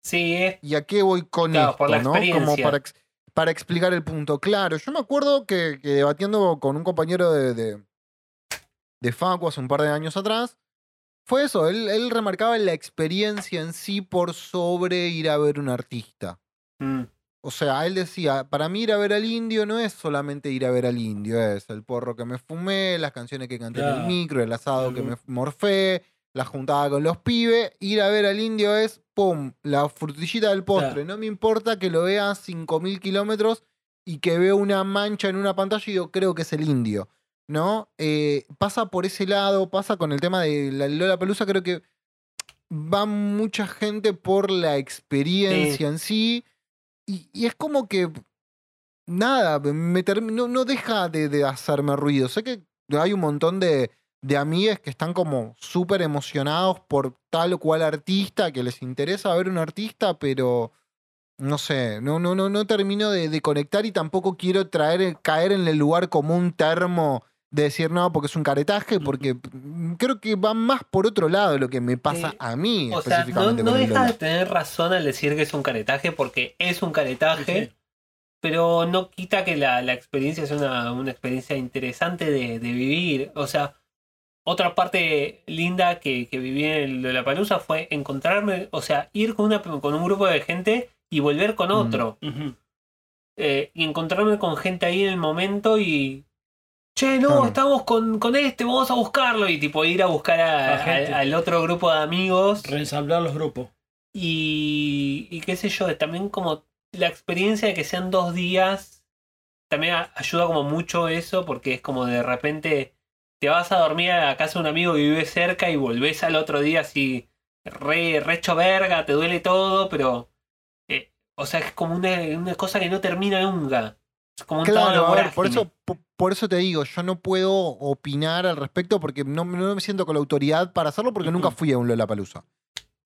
Sí. ¿Y a qué voy con Claro, esto? por la ¿no? Como para, ex- para explicar el punto. Claro, yo me acuerdo que, que debatiendo con un compañero de, de, de Facu hace un par de años atrás, fue eso, él, él remarcaba la experiencia en sí por sobre ir a ver un artista. mm, O sea, él decía, para mí ir a ver al indio no es solamente ir a ver al indio, es el porro que me fumé, las canciones que canté en el micro, el asado que me morfé, la juntada con los pibes. Ir a ver al indio es, pum, la frutillita del postre. No me importa que lo vea a 5.000 kilómetros y que veo una mancha en una pantalla y yo creo que es el indio. ¿No? Eh, pasa por ese lado, pasa con el tema de la Lola Pelusa, creo que va mucha gente por la experiencia en sí. Y, es como que. Nada, me no, no deja de, hacerme ruido. Sé que hay un montón de, de amigues que están como súper emocionados por tal o cual artista, que les interesa ver un artista, pero. No sé, no, no, no, no termino de, de conectar y tampoco quiero traer, caer en el lugar como un termo de decir no, porque es un caretaje, porque creo que va más por otro lado lo que me pasa Sí. a mí O sea, no, específicamente no de tener razón al decir que es un caretaje, porque es un caretaje, Sí. pero no quita que la, la experiencia sea una, una experiencia interesante de, de vivir. O sea, otra parte linda que, que viví en la Palusa fue encontrarme, o sea, ir con, una, con un grupo de gente y volver con Mm. otro. Eh, y encontrarme con gente ahí en el momento y. Che, no, Claro. estamos con, con este, vamos a buscarlo. Y tipo ir a buscar a- A gente. a- al otro grupo de amigos. Reensamblar los grupos. Y, y qué sé yo, también como la experiencia de que sean dos días. También a- ayuda como mucho eso, porque es como de repente te vas a dormir a casa de un amigo que vive cerca y volvés al otro día así, re, re hecho verga, te duele todo, pero. eh, o sea, es como una, una cosa que no termina nunca. Es como un Claro, a ver, por eso, por eso te digo, yo no puedo opinar al respecto porque no, no me siento con la autoridad para hacerlo porque nunca fui a un Lollapalooza.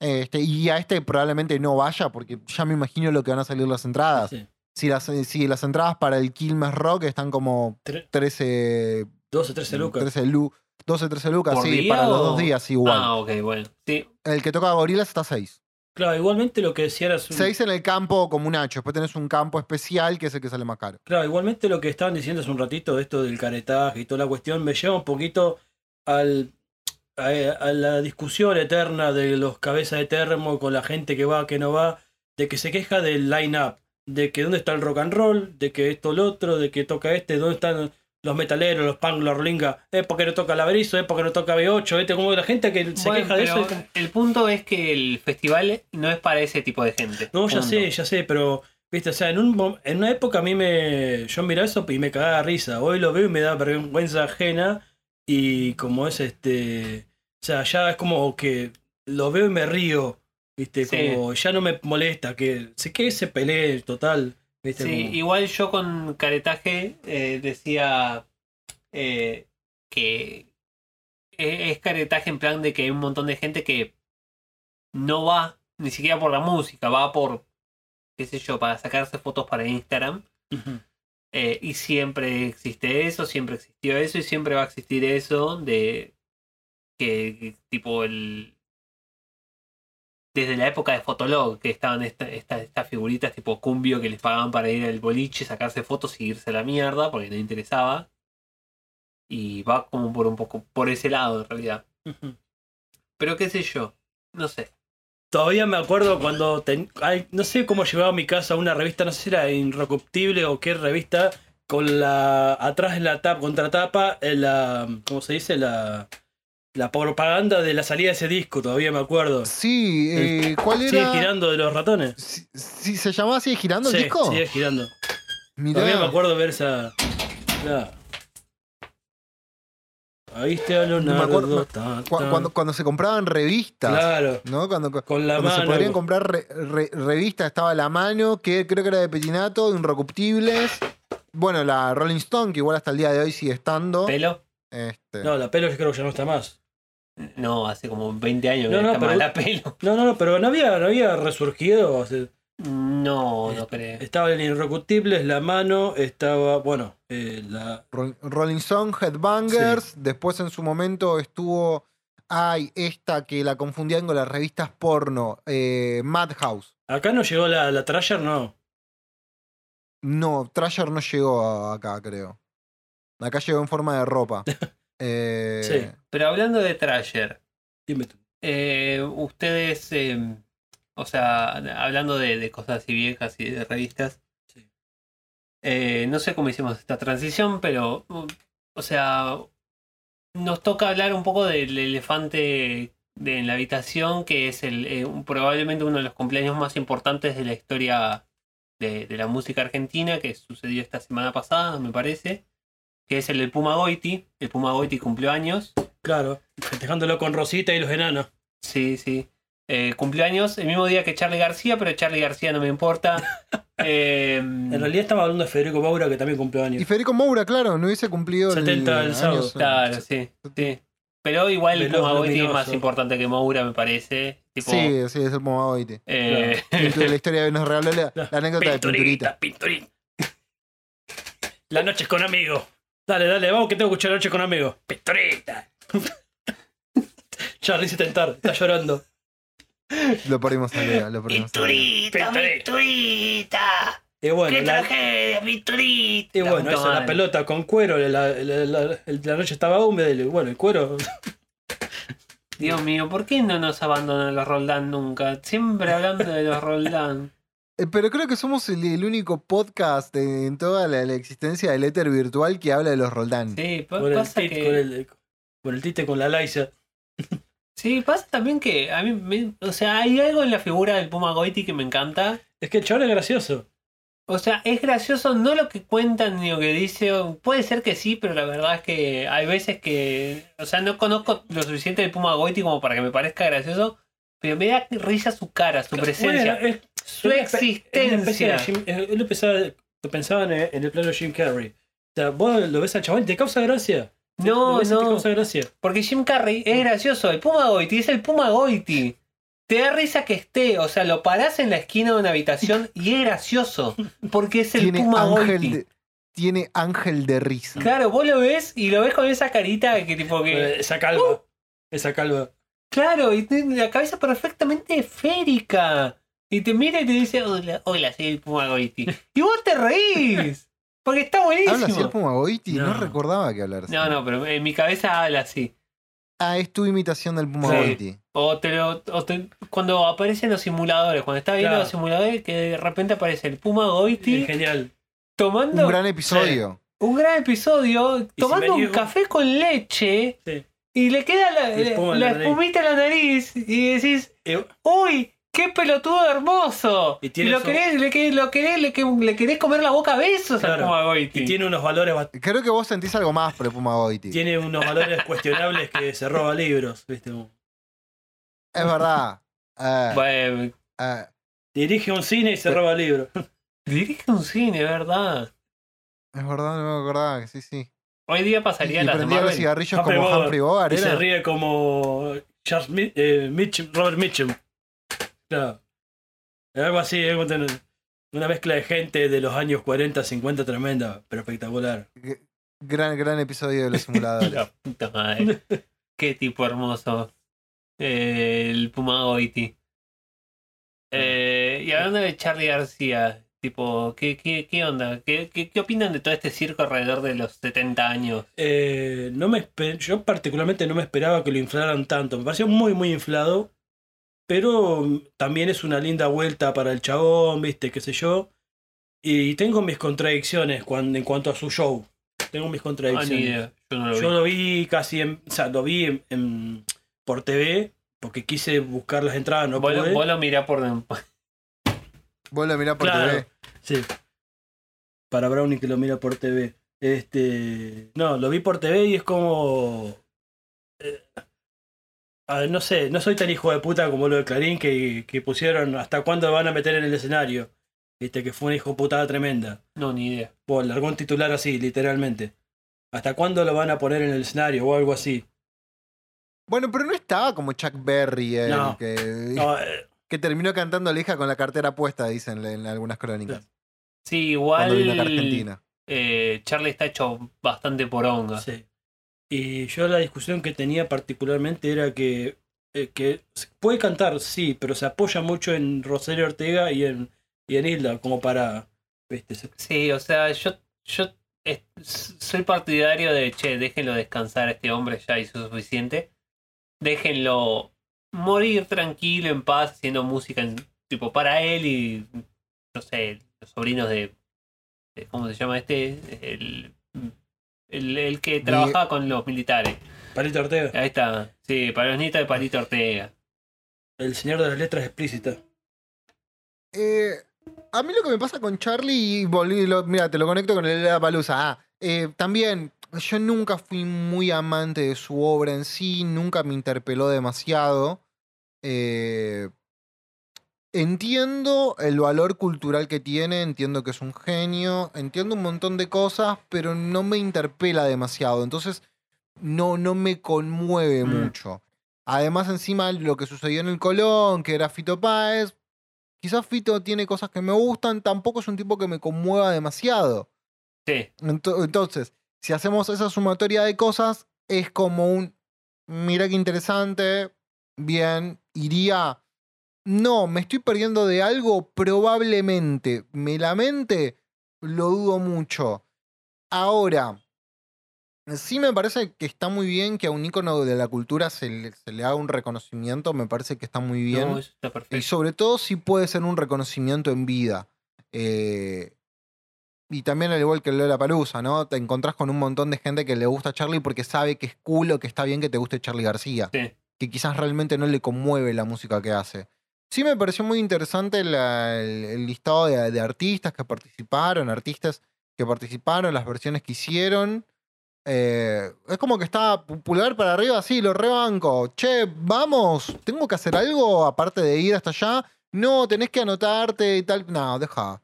Este, y a este probablemente no vaya porque ya me imagino lo que van a salir las entradas. Sí. Si las, si las entradas para el Quilmes Rock están como Tre- 13, 12, 13 lucas. 13 lu- 12, 13 lucas, ¿Por sí, día para los dos días igual. Ah, ok, bueno. Sí, El que toca Gorilas está 6. Claro, igualmente lo que decía era... su- 6 en el campo como un hacho, después tenés un campo especial que es el que sale más caro. Claro, igualmente lo que estaban diciendo hace un ratito de esto del caretaje y toda la cuestión me lleva un poquito al, a, a la discusión eterna de los cabezas de termo con la gente que va, que no va, de que se queja del line-up, de que dónde está el rock and roll, de que esto, lo otro, de que toca este, dónde están los metaleros, los punk, los es porque no toca Laberizo, es porque no toca B8, ¿viste? Como la gente que se Bueno, queja de eso. es El punto es que el festival no es para ese tipo de gente. No, ya sé, ya sé, pero, viste, o sea, en, un, en una época a mí me. Yo miraba eso y me cagaba de risa. Hoy lo veo y me da vergüenza ajena. Y como es este. O sea, ya es como que lo veo y me río. Viste, Sí. como ya no me molesta. Que sé que se pelee total. Viste, Sí, igual yo con caretaje eh, decía eh, que e- es caretaje en plan de que hay un montón de gente que no va ni siquiera por la música, va por, qué sé yo, para sacarse fotos para Instagram. Eh, y siempre existe eso, siempre existió eso y siempre va a existir eso de que, que tipo el... Desde la época de Fotolog, que estaban esta- esta- estas figuritas tipo cumbio que les pagaban para ir al boliche, sacarse fotos y irse a la mierda porque no interesaba. Y va como por un poco por ese lado en realidad. Pero qué sé yo, no sé. Todavía me acuerdo cuando ten- ay, no sé cómo llegaba a mi casa una revista, no sé si era Inrecuptible o qué revista, con la atrás en la tapa, contratapa, eh, la ¿cómo se dice? la la propaganda de la salida de ese disco, todavía me acuerdo. Sí, eh, ¿cuál Sigue era? girando de los ratones. ¿Se llamaba Sigue girando el Sí, disco? sigue girando. Mirá. Todavía me acuerdo ver esa. Mirá. Ahí está Leonardo. Me acuerdo- tan, Cu- tan. Cuando, cuando se compraban revistas. Claro. ¿no? Cuando, Con la cuando se mano. podrían comprar re- re- revistas, estaba La Mano, que creo que era de Petinato, Inrecuptibles. Bueno, la Rolling Stone, que igual hasta el día de hoy sigue estando. ¿Pelo? Este, No, la pelo yo creo que ya no está más. No, hace como 20 años que No, no, está pero- mal la pelo. No, no, no, pero no había, no había resurgido. o sea, No, no creo. estaba el Irrecutibles, la mano, estaba, bueno, eh, la. Ro- Rolling Stone, Headbangers. Después en su momento estuvo. Ay, esta que la confundían con las revistas porno. eh, Madhouse. Acá no llegó la, la Trasher, no. No, Trasher no llegó acá, creo. Acá llegó en forma de ropa. [laughs] Eh, Sí. Pero hablando de Trasher, Dime tú. eh, ustedes, eh, o sea, hablando de, de cosas así viejas y de revistas, Sí. eh, no sé cómo hicimos esta transición, pero, uh, o sea, nos toca hablar un poco del elefante de, en la habitación, que es el, eh, probablemente uno de los cumpleaños más importantes de la historia de, de la música argentina, que sucedió esta semana pasada, me parece, que es el del Puma Goiti. El Puma Goiti cumplió años. Claro, festejándolo con Rosita y los enanos. Sí, sí. Eh, cumplió años el mismo día que Charlie García, pero Charlie García no me importa. [laughs] Eh, En realidad estaba hablando de Federico Maura, que también cumplió años. Y Federico Moura, claro, no hubiese cumplido 70 el años, sábado. Claro, sí, sí. Pero igual el Puma Goiti es más importante que Moura, me parece. Tipo, Sí, sí, es el Pomogoiti. eh, La historia nos regaló la, la anécdota de Pinturita. pinturita. Las noches con amigos. Dale, dale, vamos que tengo que escuchar la noche con amigos. Pinturita. [laughs] Charlie se tentar, está llorando. Lo perdimos a Leo, lo perdimos. Pinturita, pinturita. Y bueno, ¡Qué la, tragedia, pinturita! y bueno eso, la pelota con cuero, la, la- la- el- la noche estaba húmeda y bueno, el cuero. Dios mío, ¿por qué no nos abandonan los Roldán nunca? Siempre hablando de los Roldán. Eh, Pero creo que somos el, el único podcast en, en toda la, la existencia del éter virtual que habla de los Roldán. Sí, pa- Con el, pasa tit, que... con, el, con el tite con la Laisa. Sí, pasa también que a mí, me- o sea, hay algo en la figura del Puma Goiti que me encanta. Es que el chaval es gracioso. O sea, es gracioso no lo que cuentan ni lo que dice. Puede ser que sí, pero la verdad es que hay veces que. O sea, no conozco lo suficiente del Puma Goiti como para que me parezca gracioso. Pero me da risa su cara, su presencia, Bueno, es- su una existencia. Jim- él lo pensaba, lo pensaba en, el- en el plano de Jim Carrey. O sea, vos lo ves al chaval y te causa gracia. No, y te no. causa gracia. Porque Jim Carrey es gracioso. El Puma Goiti es el Puma Goiti. Te da risa que esté. O sea, lo parás en la esquina de una habitación y es gracioso. Porque es el Puma Goiti. de, tiene ángel de risa. Claro, vos lo ves y lo ves con esa carita que tipo que. Eh, Esa calva. Esa calva. Claro, y tiene la cabeza perfectamente esférica. Y te mira y te dice, hola, hola, soy el Puma Goiti. Y vos te reís. Porque está ¿Habla así el buenísimo. Pumagoiti? No. No. recordaba que hablar así. No, no, pero en mi cabeza habla así. Ah, es tu imitación del Pumagoiti. O te lo, o te- cuando aparecen los simuladores, cuando estás viendo Claro. los simuladores, que de repente aparece el Puma Es Goiti genial. tomando. Un gran episodio. Un gran episodio tomando un café con leche Sí. y le queda la, espumita en la nariz y decís, Eh, ¡Uy! ¡Qué pelotudo hermoso! Y Y, lo eso- querés, le, querés, lo querés, le, que- le querés comer la boca a besos Claro. a Puma Goiti. y tiene unos valores Creo que vos sentís algo más por el Puma Goiti. tiene unos valores [laughs] cuestionables que se roba libros, ¿viste? Es verdad. [laughs] Eh, Bueno, eh, Dirige un cine y se roba libros. [laughs] dirige un cine, ¿verdad? es verdad, no me acordaba que sí, sí. Hoy día Y, pasaría y las de prendía los cigarrillos Humphrey como Bogart. Humphrey Bogart, Y se ríe como Charles eh, Mitchum, Robert Mitchum. Claro. Algo así, tener una mezcla de gente de los años 40, 50 tremenda, pero espectacular. Gran, gran episodio de los simuladores. [laughs] La puta madre. [laughs] Qué tipo hermoso. Eh, el Puma Goiti. Eh, y hablando de Charlie García, tipo, ¿qué, qué, qué onda? ¿Qué, qué, qué opinan de todo este circo alrededor de los 70 años? Eh, no me yo particularmente no me esperaba que lo inflaran tanto. Me pareció muy, muy inflado. Pero mm, también es una linda vuelta para el chabón, viste, qué sé yo. Y tengo mis contradicciones cuan- en cuanto a su show. Tengo mis Ah, ni contradicciones. idea. Yo no lo Yo vi. lo vi casi en, o sea, lo vi en, en- por TV, porque quise buscar las entradas, no vos, lo, pude. vos lo mirás por. [laughs] Vos lo mirás por Claro. TV. Sí. Para Brownie que lo mira por TV. Este. No, lo vi por TV y es como. eh, a no sé, no soy tan hijo de puta como lo de Clarín que, que pusieron hasta cuándo lo van a meter en el escenario. Viste, que fue una hijo de putada tremenda. No, ni idea. Bueno, largó un titular así, literalmente. ¿Hasta cuándo lo van a poner en el escenario o algo así? Bueno, pero no estaba como Chuck Berry, él, No. que, No, eh, que terminó cantando la hija con la cartera puesta, dicen en algunas crónicas. Sí, Cuando vino acá a igual Argentina. eh, Charlie está hecho bastante poronga. Sí. Y yo la discusión que tenía particularmente era que, eh, que puede cantar, sí, pero se apoya mucho en Rosario Ortega y en, y en Hilda, como para. ¿viste? Sí, o sea, yo, yo soy partidario de, che, déjenlo descansar este hombre, ya hizo suficiente. Déjenlo morir tranquilo, en paz, haciendo música tipo para él y, no sé, los sobrinos de, de- ¿cómo se llama este? El, el, el que trabajaba con los militares. Palito Ortega, Ahí está, sí, para los nietos de Palito Ortega. el señor de las letras explícitas. Eh, a mí lo que me pasa con Charlie, y volví, lo- mira, te lo conecto con el de la palusa. Ah, eh, también, yo nunca fui muy amante de su obra en sí, nunca me interpeló demasiado. Eh, entiendo el valor cultural que tiene, entiendo que es un genio, entiendo un montón de cosas, pero no me interpela demasiado. Entonces, no, no me conmueve Mm. mucho. Además, encima, lo que sucedió en el Colón, que era Fito Páez, quizás Fito tiene cosas que me gustan, tampoco es un tipo que me conmueva demasiado. Sí, Ento- Entonces, si hacemos esa sumatoria de cosas, es como un, mira qué interesante, bien, iría, no, me estoy perdiendo de algo, probablemente, me lamente, lo dudo mucho. Ahora, sí me parece que está muy bien que a un ícono de la cultura se le, se le haga un reconocimiento, me parece que está muy bien. no, está Y perfecto. sobre todo si puede ser un reconocimiento en vida. Eh, y también al igual que Lola Palusa, ¿no? Te encontrás con un montón de gente que le gusta a Charlie porque sabe que es cool o que está bien que te guste Charlie García. Sí. Que quizás realmente no le conmueve la música que hace. Sí me pareció muy interesante la- el, el listado de, de artistas que participaron, artistas que participaron, las versiones que hicieron. Eh, es como que está pu- pulgar para arriba, así, lo rebanco. Che, vamos, tengo que hacer algo aparte de ir hasta allá. No, tenés que anotarte y tal. No, deja.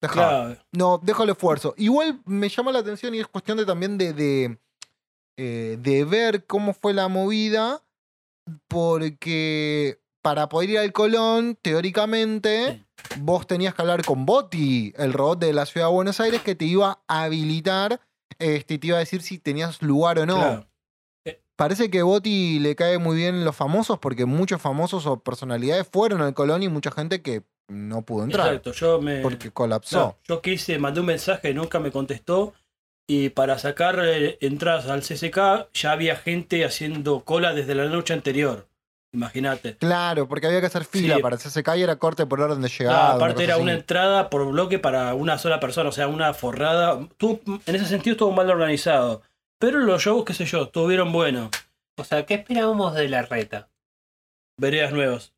Deja. Claro, No, dejo el esfuerzo. Igual me llama la atención y es cuestión de también de, de, eh, de ver cómo fue la movida, porque para poder ir al Colón, teóricamente, vos tenías que hablar con Boti, el robot de la ciudad de Buenos Aires, que te iba a habilitar, este, y te iba a decir si tenías lugar o no. claro. Parece que Boti le cae muy bien los famosos, porque muchos famosos o personalidades fueron al Colón y mucha gente que no pudo entrar, Exacto, yo me. porque colapsó. Yo quise, mandé un mensaje, nunca me contestó. Y para sacar eh, entradas al CCK ya había gente haciendo cola desde la noche anterior. Imagínate. Claro, porque había que hacer fila Sí. para CSK y era corte por orden de Ah, llegada. aparte cosa era así. una entrada por bloque para una sola persona, o sea, una forrada. Tú, en ese sentido estuvo mal organizado. Pero los shows, qué sé yo, estuvieron buenos. O sea, ¿qué esperábamos de la reta? Veredas nuevas.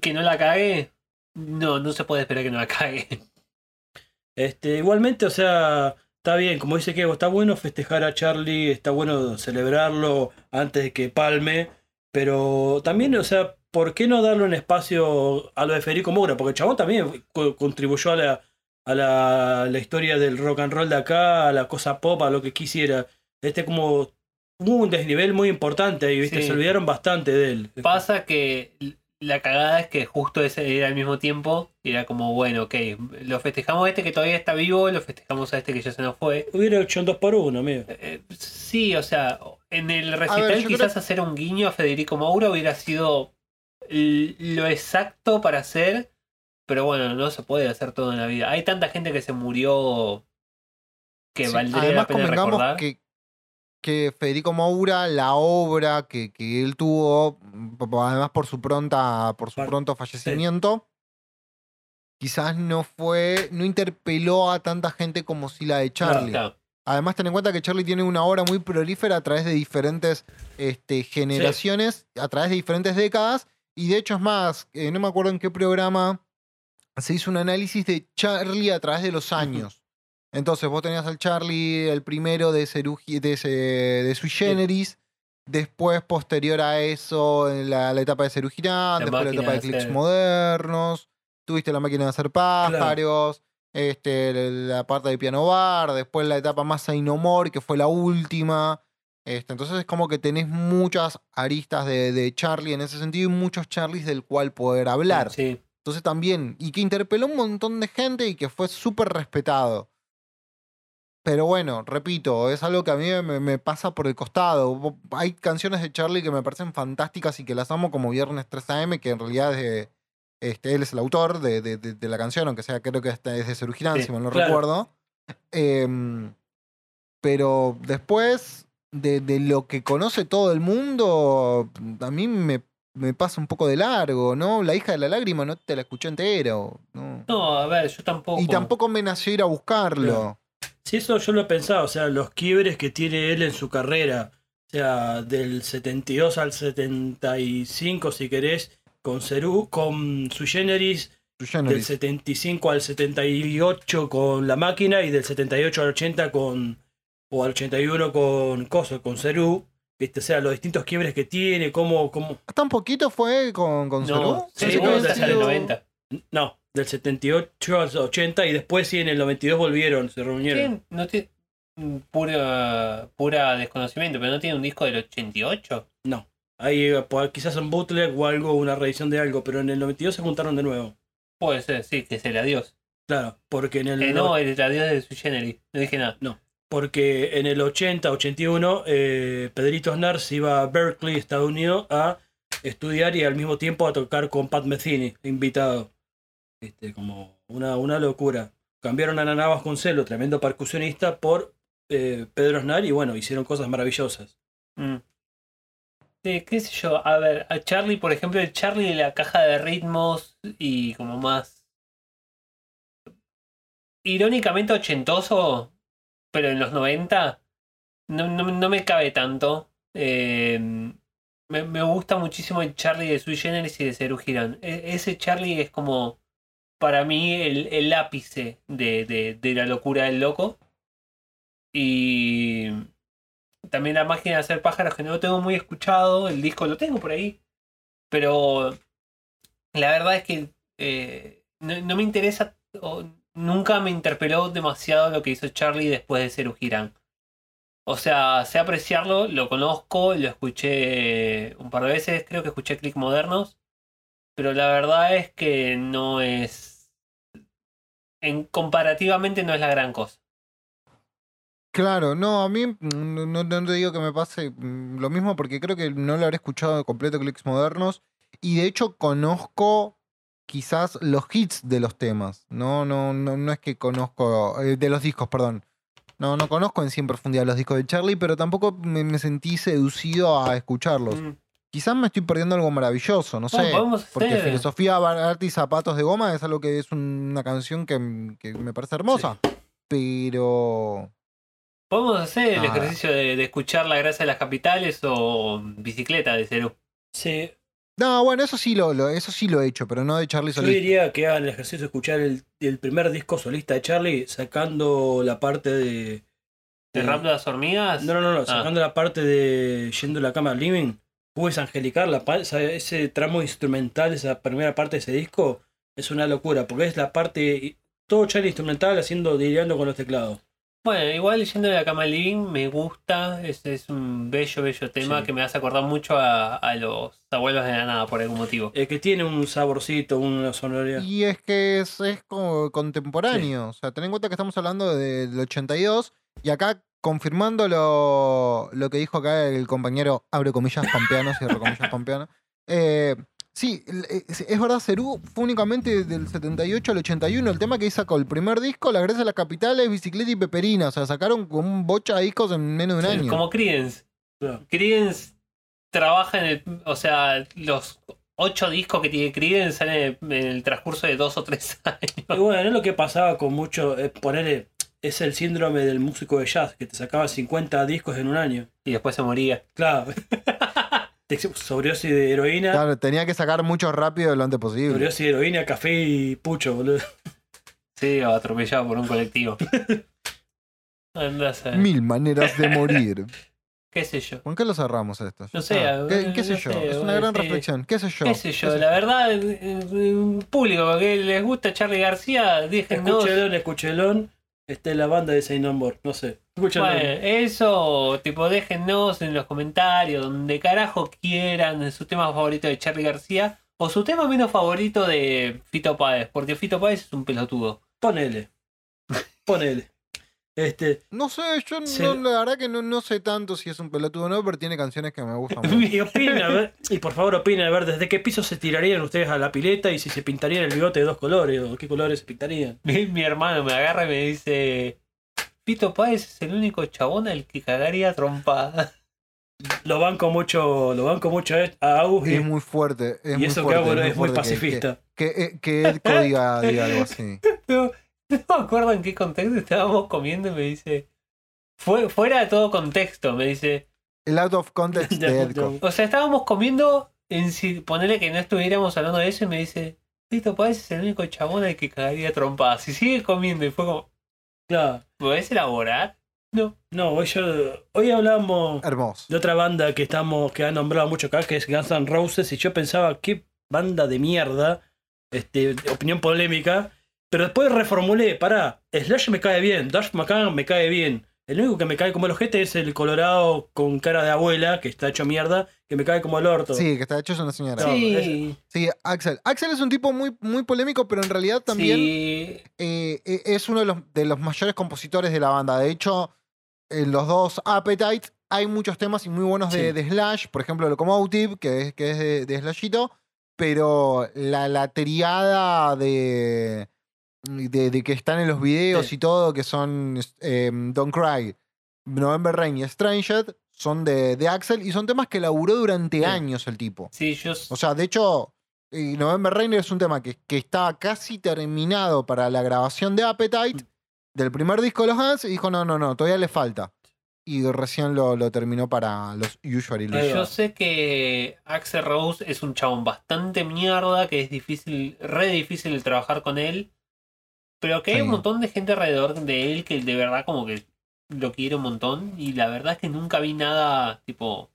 ¿Que no la cague? No, no se puede esperar que no la cague. Este, igualmente, o sea, está bien, como dice Kevo, está bueno festejar a Charlie, está bueno celebrarlo antes de que palme, pero también, o sea, ¿por qué no darle un espacio a lo de Federico Moura? Porque el chabón también co- contribuyó a la, a la, la historia del rock and roll de acá, a la cosa pop, a lo que quisiera. Este como hubo un desnivel muy importante ahí, ¿viste? Sí. Se olvidaron bastante de él. Pasa que la cagada es que justo ese era al mismo tiempo. y Era como, bueno, ok, lo festejamos a este que todavía está vivo, lo festejamos a este que ya se nos fue. Hubiera hecho un 2 por 1 amigo. Eh, sí, o sea, en el recital ver, quizás creo- hacer un guiño a Federico Moura hubiera sido lo exacto para hacer, pero bueno, no se puede hacer todo en la vida. Hay tanta gente que se murió que Sí, valdría Además, la pena recordar. que, que Federico Moura, la obra que, que él tuvo, mm, además por su pronta, por su Par- pronto fallecimiento, quizás no fue, no interpeló a tanta gente como si la de Charlie. Claro. Además, ten en cuenta que Charlie tiene una obra muy prolífera a través de diferentes este, generaciones, a través de diferentes décadas. Y de hecho, es más, eh, no me acuerdo en qué programa se hizo un análisis de Charlie a través de los años. Entonces, vos tenías al Charlie, el primero de, Cerugi- de, ese- de Sui Generis. Después, posterior a eso, en la, la etapa de Ceru Girán, La después la etapa de de clics modernos. Tuviste la máquina de hacer pájaros este, la parte de piano bar, después la etapa más Ainomor, que fue la última. Este, entonces es como que tenés muchas aristas de, de Charlie en ese sentido y muchos Charlies del cual poder hablar. Sí. Entonces también, y que interpeló un montón de gente y que fue súper respetado. Pero bueno, repito, es algo que a mí me, me pasa por el costado. Hay canciones de Charlie que me parecen fantásticas y que las amo como Viernes 3 AM, que en realidad es de- este, él es el autor de, de- de- de la canción, aunque sea creo que esta es de Girán, Sí, si mal no claro. recuerdo. Em, pero después de, de lo que conoce todo el mundo, a mí me, me pasa un poco de largo, ¿no? La hija de la lágrima no te la escuché entera. o- ¿no? No, a ver, yo tampoco. Y tampoco me nació ir a buscarlo. Sí, eso yo lo he pensado, o sea, los quiebres que tiene él en su carrera, o sea, del 72 al 75, si querés, con Cerú, con Sui Generis, Sui del Generis. 75 al 78 con La Máquina y del 78 al 80 con, o al 81 con Coso, con Cerú, viste, o sea, los distintos quiebres que tiene, cómo, cómo, ¿Tan poquito fue con, con Cerú? No, Pensé sí, no, hasta el sido- 90. no, del 78 al 80 y después sí en el 92 volvieron, se reunieron. No tiene mm, pura, pura desconocimiento, pero no tiene un disco del 88. No. Ahí eh, po- quizás un bootleg o algo, una reedición de algo, pero en el 92 se juntaron de nuevo. Puede ser, sí, que es el adiós. Claro, porque en el Eh, no, el adiós de su Generis. No dije nada. porque en el 80, 81 eh, Pedrito Aznar se iba a Berkeley, Estados Unidos, a estudiar y al mismo tiempo a tocar con Pat Metheny, invitado. Este, como una, una locura. Cambiaron a Nana Vasconcelos, tremendo percusionista, por eh, Pedro Aznar y bueno, hicieron cosas maravillosas. Mm. Sí, qué sé yo. A ver, a Charlie, por ejemplo, el Charlie de la caja de ritmos y como más. Irónicamente ochentoso, pero en los 90 no, no, no me cabe tanto. Eh, me, me gusta muchísimo el Charlie de Sui Generis y de Ceru Girán. E- ese Charlie es como, para mí, el, el ápice de, de, de la locura del loco. Y también la máquina de hacer pájaros que no lo tengo muy escuchado, el disco lo tengo por ahí, pero la verdad es que eh, no, no me interesa, nunca me interpeló demasiado lo que hizo Charlie después de ser Girán. O sea, sé apreciarlo, lo conozco, lo escuché un par de veces, creo que escuché Click Modernos, pero la verdad es que no es... En, comparativamente no es la gran cosa. Claro, no, a mí mm, no, no- no te digo que me pase mm, lo mismo porque creo que no lo habré escuchado de completo Clicks Modernos y de hecho conozco quizás los hits de los temas, no, no, no, no es que conozco, eh, de los discos, perdón. No, no conozco en sí en profundidad los discos de Charlie, pero tampoco me, me sentí seducido a escucharlos. Mm. quizás me estoy perdiendo algo maravilloso, no Bueno, sé. Porque Filosofía, Arte y Zapatos de Goma es algo que es una canción que, que me parece hermosa. Pero. Podemos hacer el Nada. ejercicio de, de escuchar la grasa de las capitales o bicicleta de Cerú. Sí, No, bueno, eso sí lo, lo- eso sí lo he hecho, pero no de Charlie yo Solís. diría que hagan el ejercicio de escuchar el, el primer disco solista de Charlie sacando la parte de. ¿De rap de las hormigas? No, no, no, no, Ah. sacando la parte de Yendo a la cama living. Jugues Angelical, la, ese tramo instrumental, esa primera parte de ese disco, es una locura, porque es la parte. Todo Charlie instrumental haciendo, lidiando con los teclados. Bueno, igual yendo de la cama al living me gusta, es, es un bello, bello tema Sí. que me hace acordar mucho a, a los abuelos de la nada por algún motivo. Eh, que tiene un saborcito, una sonoridad. Y es que es, es como contemporáneo. O sea, ten en cuenta que estamos hablando del 82 y acá confirmando lo, lo que dijo acá el compañero, abre comillas, pampeano, cierro comillas, pampeano. Eh, sí, el- es, verdad, Cerú fue únicamente del 78 al 81. El tema que sacó el primer disco, La Grecia de las Capitales, Bicicleta y Peperina. O sea, sacaron como un bocha de discos en menos de un año. Como Creedence. Creedence trabaja en el. O sea, los ocho discos que tiene Creedence salen en el transcurso de dos o tres [laughs] Y años. bueno, es lo que pasaba con mucho. eh, ponerle. Es el síndrome del músico de jazz, que te sacaba 50 discos en un año. Y después se moría. Claro. [laughs] Sobredosis de heroína. Claro, tenía que sacar mucho rápido lo antes posible. Sobredosis de heroína, café y pucho, boludo. Sí, o atropellado por un colectivo. [laughs] Andás a- Mil maneras de morir. [laughs] ¿Qué sé yo? ¿Con qué lo cerramos esto? No sé, Ah, ¿Qué, qué sé no yo? sé, es una gran reflexión. ¿Qué sé yo? ¿Qué sé yo? La verdad, eh, eh, un público que les gusta Charlie García, déjennos. Escuchelón, escuchelón. Está en la banda de Saint Board. No sé. Escuchelón. Bueno, eso, tipo, déjennos en los comentarios, donde carajo quieran, su tema favorito de Charlie García o su tema menos favorito de Fito Páez, porque Fito Páez es un pelotudo. Ponele. Ponele. Este. No sé, yo no- la verdad que no, no sé tanto si es un pelotudo o no, pero tiene canciones que me gustan mucho. [laughs] Y opinen, a ver. Y por favor opinen a ver desde qué piso se tirarían ustedes a la pileta y si se pintarían el bigote de dos colores o qué colores se pintarían. Mi, mi hermano me agarra y me dice: Fito Páez es el único chabón al que cagaría trompada. [laughs] Lo banco mucho, lo banco mucho a a Agus y, Es muy fuerte. Es y muy eso fuerte, que Agus muy es muy que- pacifista. Que, que, que Edco diga, diga algo así. [laughs] No, [laughs] no me acuerdo en qué contexto estábamos comiendo y me dice: Fue, Fuera de todo contexto, me dice. El out of context [laughs] de. Edco. O sea, estábamos comiendo, en si, ponele que no estuviéramos hablando de eso y me dice, Fito Páez es el único chabón al que cagaría trompadas. Y sigue comiendo y fue como, Claro. ¿podés elaborar? No. No, hoy yo hoy hablamos Hermoso. de otra banda que estamos, que han nombrado mucho acá, que es Guns N' Roses, y yo pensaba, qué banda de mierda, este, opinión polémica, pero después reformulé, pará, Slash me cae bien, Dash McCann me cae bien. El único que me cae como el ojete es el colorado con cara de abuela, que está hecho mierda, que me cae como el orto. Sí, que está hecho es una señora. No, sí. Sí, Axel. Axel es un tipo muy, muy polémico, pero en realidad también Sí. eh, eh, es uno de los, de los mayores compositores de la banda. De hecho, en los dos Appetite hay muchos temas y muy buenos de, Sí. de Slash. Por ejemplo, Locomotive, que es, que es de, de Slashito. Pero la, la triada de, de, de que están en los videos Sí. y todo, que son eh, Don't Cry, November Rain y Stranged, son de, de Axel y son temas que laburó durante Sí. años el tipo. Sí, yo... O sea, de hecho, November Rain es un tema que, que estaba casi terminado para la grabación de Appetite del primer disco de los Guns y dijo, no, no, no, todavía le falta. Y recién lo, lo terminó para los Lose. va. Yo sé que Axel Rose es un chabón bastante mierda, que es difícil, re difícil trabajar con él, pero que hay un montón de gente alrededor de él que de verdad como que lo quiere un montón y la verdad es que nunca vi nada tipo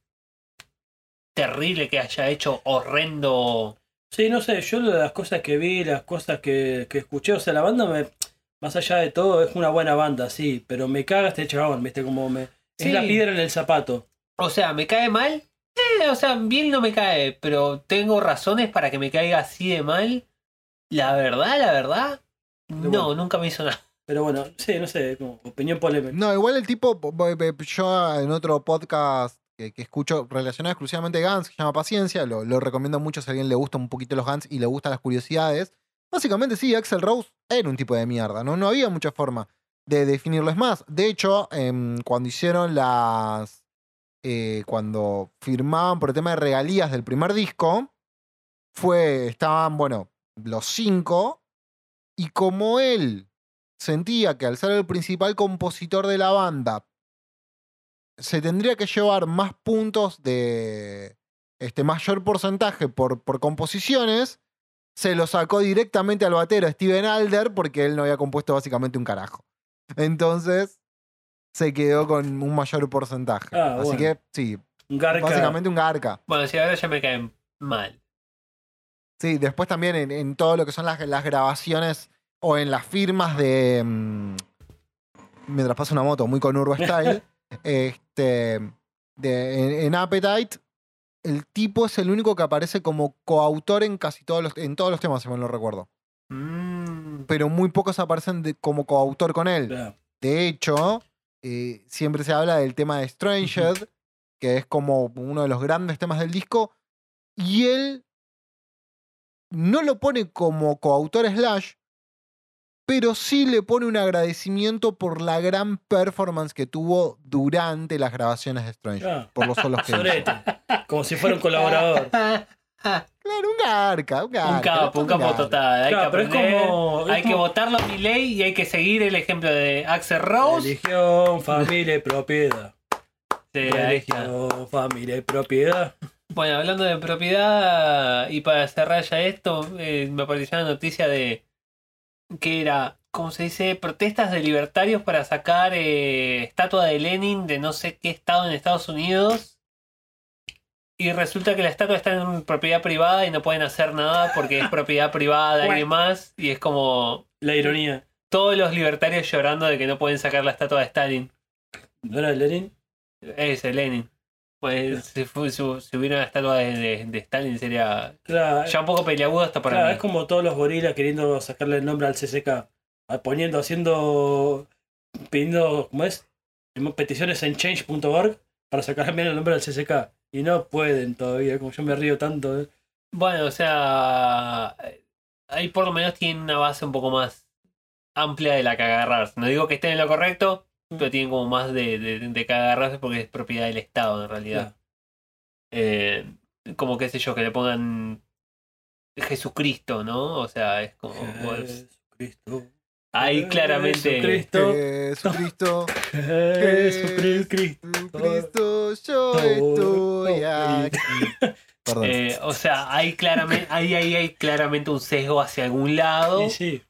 terrible que haya hecho horrendo. Sí, no sé, yo de las cosas que vi, las cosas que, que escuché, o sea, la banda me, más allá de todo, es una buena banda, sí, pero me caga este chabón, viste, como me... Sí. Es la piedra en el zapato. O sea, ¿me cae mal? Eh, o sea, bien no me cae, pero tengo razones para que me caiga así de mal. La verdad, la verdad, no, bueno. nunca me hizo nada. Pero bueno, sí, no sé, como opinión polémica. No, igual el tipo, yo en otro podcast que, que escucho relacionado exclusivamente a Guns, que se llama Paciencia, lo, lo recomiendo mucho si a alguien le gusta un poquito los Guns y le gustan las curiosidades. Básicamente sí, Axel Rose era un tipo de mierda, ¿no? No había mucha forma de definirlo. Es más, de hecho, em, cuando hicieron las, eh, cuando firmaban por el tema de regalías del primer disco, fue, estaban, bueno, los cinco, y como él sentía que al ser el principal compositor de la banda, se tendría que llevar más puntos de este mayor porcentaje por, por composiciones, se lo sacó directamente al batero Steven Alder porque él no había compuesto básicamente un carajo. Entonces se quedó con un mayor porcentaje. Ah, Así bueno. que sí, Garca. básicamente un garca. Bueno, si ahora ya me caen mal. Sí, después también en, en todo lo que son las, las grabaciones o en las firmas de. mm, mientras pasa una moto, muy con Urba Style. [laughs] este, de, en, en Appetite, el tipo es el único que aparece como coautor en casi todos los, en todos los temas, si mal no recuerdo. Mm, Pero muy pocos aparecen de- como coautor con él. Claro. De hecho, eh, siempre se habla del tema de Stranged, que es como uno de los grandes temas del disco, y él no lo pone como coautor Slash, pero sí le pone un agradecimiento por la gran performance que tuvo durante las grabaciones de Stranged, Ah, por los solos que. Como si fuera un colaborador. [laughs] Claro, un garca, un garca. un capo, un capo garca. total. Hay Claro, que pero es aprender, como- es hay que votarlo a mi ley y hay que seguir el ejemplo de Axel Rose. Religión, familia y propiedad. [laughs] Sí. Religión, familia y propiedad. Bueno, hablando de propiedad, y para cerrar ya esto, eh, me apareció una noticia de que era, ¿cómo se dice? Protestas de libertarios para sacar eh, estatua de Lenin de no sé qué estado en Estados Unidos. Y resulta que la estatua está en propiedad privada y no pueden hacer nada porque es propiedad privada de alguien más. Y es como La ironía. todos los libertarios llorando de que no pueden sacar la estatua de Stalin. ¿No era Lenin? Ese, Lenin. Pues si, fu- si, si hubiera una estatua de, de- de Stalin sería Claro, ya un poco peleagudo hasta para claro, mí. es como todos los gorilas queriendo sacarle el nombre al CCK. Poniendo, haciendo, pidiendo, ¿cómo es? Peticiones en change.org para sacar bien el nombre del CCK. Y no pueden todavía, como yo me río tanto. ¿eh? Bueno, o sea, ahí por lo menos tienen una base un poco más amplia de la que agarrarse. No digo que estén en lo correcto, pero tienen como más de, de, de que agarrarse porque es propiedad del Estado en realidad. Eh, como qué sé yo, que le pongan Jesucristo, ¿no? O sea, es como... Jesucristo. ahí claramente... Jesucristo. Jesucristo, [laughs] Jesucristo. Jesucristo, yo estoy aquí. Perdón. eh, o sea, hay claramente, ahí, ahí hay claramente un sesgo hacia algún lado. Sí, sí.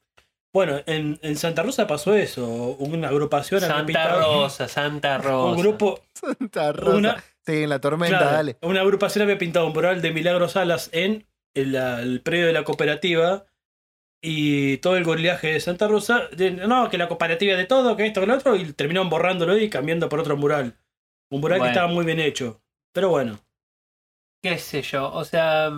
Bueno, en, en Santa Rosa pasó eso. Una agrupación había Santa pintado- Rosa, Santa Rosa. Un grupo. Santa Rosa. Una, Sí, en la tormenta, claro, dale. una agrupación había pintado un mural de Milagros Salas en el, predio de la cooperativa. Y todo el gorilaje de Santa Rosa. de- no, que la cooperativa de todo, que esto, que lo otro. Y terminaron borrándolo y cambiando por otro mural. Un mural Bueno. que estaba muy bien hecho. Pero bueno. qué sé yo, o sea,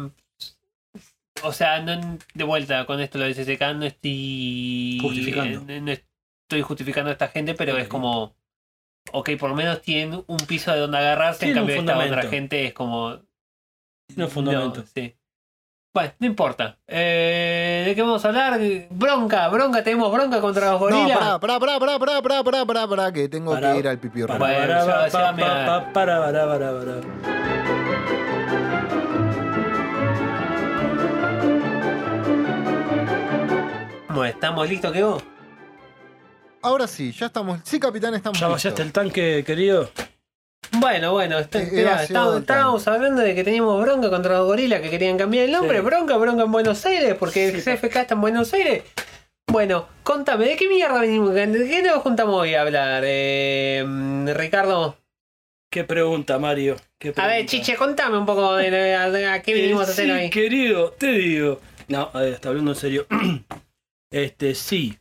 o sea, no, de vuelta con esto lo del CCK no estoy Justificando. eh, no estoy justificando a esta gente, pero es como, ok, por lo menos tienen un piso de donde agarrarse, en cambio esta otra gente es como, un fundamento. no, sí. Bueno, no importa. Eh, ¿De qué vamos a hablar? Bronca, bronca, tenemos bronca contra los No, gorilas. pará, pará, pará, pará, pará, pará, pará, pará, pará, que tengo que ir al pipi Para, para, para, para, para, para. Bueno, ¿Estamos listos que vos? Ahora sí, ya estamos. Sí, capitán, estamos ¿Ya listos. vaciaste el tanque, querido? Bueno, bueno, está- Eh, esperá, sido estábamos, hablando de que teníamos bronca contra los gorilas que querían cambiar el nombre. Sí. Bronca, bronca en Buenos Aires, porque el. CFK está en Buenos Aires. Bueno, contame, ¿de qué mierda venimos? ¿De qué nos juntamos hoy a hablar? Eh, mm, Ricardo. ¿Qué pregunta, Mario? ¿Qué A pregunta? ver, Chiche, contame un poco de, de- a, a qué vinimos a hacer sí, hoy. querido, te digo. No, a ver, está hablando en serio. [clears throat] este, sí.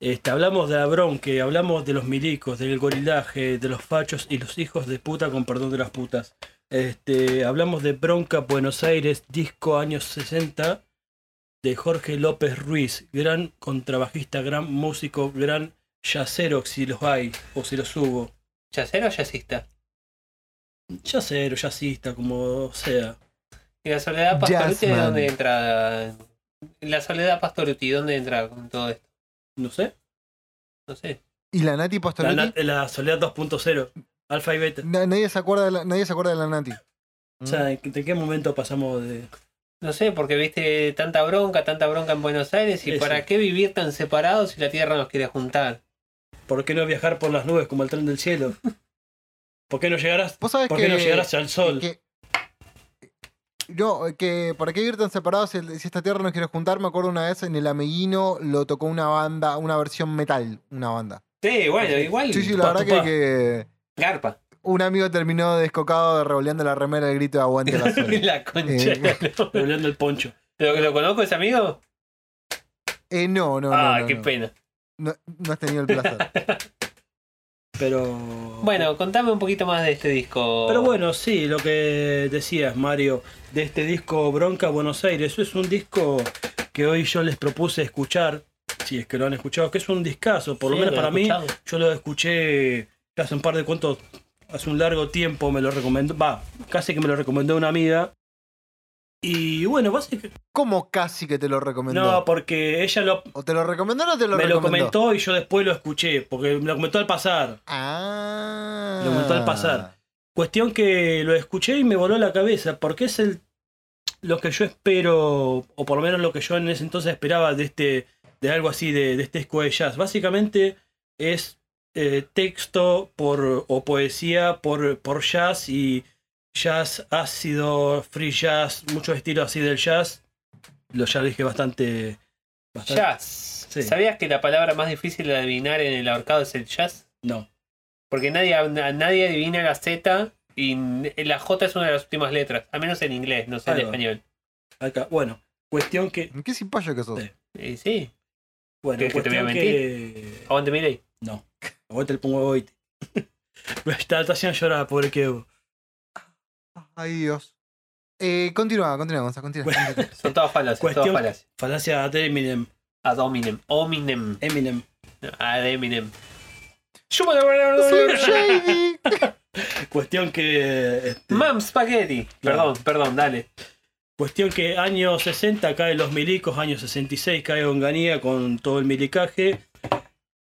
Este, hablamos de la bronca, hablamos de los milicos, del gorilaje, de los fachos y los hijos de puta, con perdón de las putas. Este, hablamos de Bronca Buenos Aires, disco años 60, de Jorge López Ruiz, gran contrabajista, gran músico, gran yacero, si los hay, o si los hubo. ¿Yacero o yacista? Yacero, yacista, como sea. ¿Y la Soledad Pastoruti de dónde entra? La Soledad Pastoruti, ¿dónde entra con todo esto? No sé. No sé. ¿Y la Nati La, Pastoretti? na- la Soledad 2.0. Alfa y beta. Na- nadie, se acuerda de la, nadie se acuerda de la Nati. O sea, ¿de qué- ¿de qué momento pasamos de.? No sé, porque viste tanta bronca, tanta bronca en Buenos Aires y Eso. para qué vivir tan separados si la Tierra nos quiere juntar. ¿Por qué no viajar por las nubes como el tren del cielo? [laughs] ¿Por qué no llegarás, Vos sabés ¿por que, qué no llegarás al sol? que- no, que para qué vivir tan separados si, el- si esta tierra nos quiere juntar. Me acuerdo una vez en el Ameguino lo tocó una banda, una versión metal, una banda. Sí, bueno, igual. Sí, sí, la verdad que, que Garpa. un amigo terminó descocado de revoleando la remera del grito de aguante la zona. [laughs] la concha. Eh. [laughs] ¿Lo, Revolviendo el poncho. ¿Lo, lo conozco ese amigo? Eh, no, no, no. ah, no, qué no. pena. No, no has tenido el placer. [laughs] Pero. Bueno, contame un poquito más de este disco. Pero bueno, sí, lo que decías, Mario, de este disco Bronca Buenos Aires. Es un disco que hoy yo les propuse escuchar, si es que lo han escuchado, que es un discazo, por lo menos lo para mí. Yo lo escuché hace un par de cuentos, hace un largo tiempo, me lo recomendó, va, casi que me lo recomendó una amiga. Y bueno, básicamente. ¿Cómo casi que te lo recomendó? No, porque ella lo, ¿O te lo recomendó o no te lo me lo recomendó? comentó y yo después lo escuché, porque me lo comentó al pasar. Ah. Lo comentó al pasar. Cuestión que lo escuché y me voló la cabeza, porque es el lo que yo espero, o por lo menos lo que yo en ese entonces esperaba de este, de algo así, de, de este disco de jazz. Básicamente es eh, texto por, o poesía por, por jazz y jazz ácido, free jazz, muchos estilos así del jazz. Lo ya lo dije bastante. bastante Jazz. Sí. ¿Sabías que la palabra más difícil de adivinar en el ahorcado es el jazz? No. Porque nadie, nadie adivina la Z y la J es una de las últimas letras. Al menos en inglés, no sé en español. Acá, bueno, cuestión que. ¿Qué simpático que sos? Sí. Y sí, Bueno, ¿Qué, que te voy a cuestión que. aguante mi ley. No. Aguanta el pongo hoy. [laughs] está, está haciendo llorar, pobre Kevo. Ay, Dios. Eh, continúa, continúa, Gonzalo, continúa. [laughs] Son todas falacias, Cuestión- todas falacias. Falacia de Eminem. Ad hominem. Hominem. Eminem. Ad Eminem. [laughs] Cuestión que. este, Mam Spaghetti. Claro. Perdón, perdón, dale. Cuestión que años 60 caen los milicos, años 66 cae Onganía con todo el milicaje.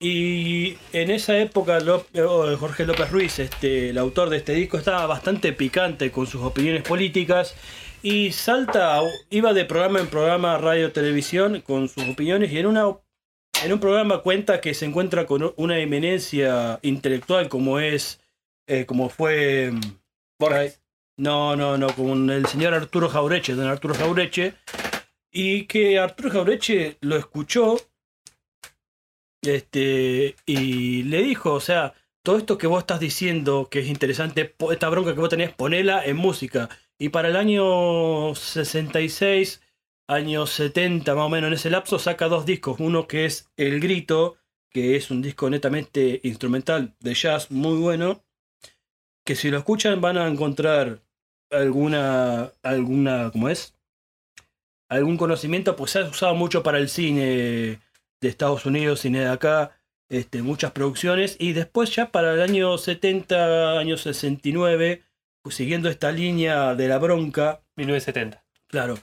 Y en esa época eh, Jorge López Ruiz, este, el autor de este disco, estaba bastante picante con sus opiniones políticas y salta, iba de programa en programa, radio, televisión, con sus opiniones y en, una, en un programa cuenta que se encuentra con una eminencia intelectual como es, eh, como fue... mm, Borges. no, no, no, con el señor Arturo Jaureche, don Arturo Jaureche, y que Arturo Jaureche lo escuchó este, y le dijo, o sea, todo esto que vos estás diciendo que es interesante, esta bronca que vos tenés, ponela en música. Y para el año 66, año 70 más o menos en ese lapso, saca dos discos. Uno que es El Grito, que es un disco netamente instrumental de jazz muy bueno, que si lo escuchan van a encontrar alguna, alguna, ¿cómo es? Algún conocimiento, pues se ha usado mucho para el cine de Estados Unidos, cine de acá, este, muchas producciones, y después ya para el año 70, año 69, pues siguiendo esta línea de la bronca, 1970. Claro.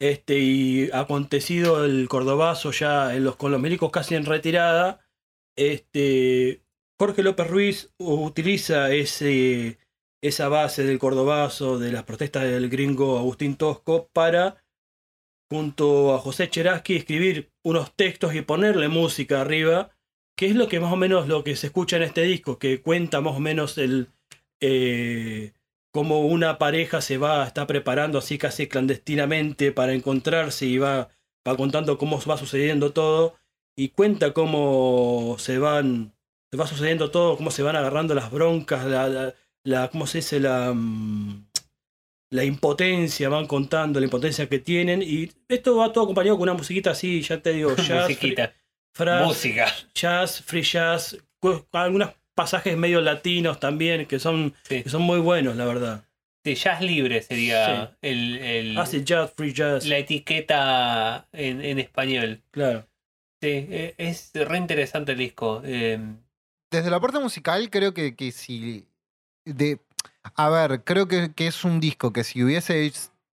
Este, y acontecido el cordobazo ya en los, con los milicos casi en retirada, este, Jorge López Ruiz utiliza ese, esa base del cordobazo, de las protestas del gringo Agustín Tosco, para, junto a José Cheraski, escribir unos textos y ponerle música arriba, que es lo que más o menos lo que se escucha en este disco, que cuenta más o menos el... eh, cómo una pareja se va, está preparando así casi clandestinamente para encontrarse y va, va contando cómo va sucediendo todo y cuenta cómo se van, se va sucediendo todo, cómo se van agarrando las broncas, la, la, la- ¿cómo se dice? La, mm, la impotencia, van contando la impotencia que tienen y esto va todo acompañado con una musiquita así, ya te digo, [laughs] jazz, Musiquita. fra- Música. jazz, free jazz, algunos pasajes medio latinos también que son, Sí. que son muy buenos, la verdad. Sí, jazz libre sería el, el- Ah, sí, jazz, free jazz. la etiqueta en, en español. Claro. Sí, eh, es re interesante el disco. eh, Desde la parte musical, creo que, que si. De, a ver, creo que, que es un disco que si hubiese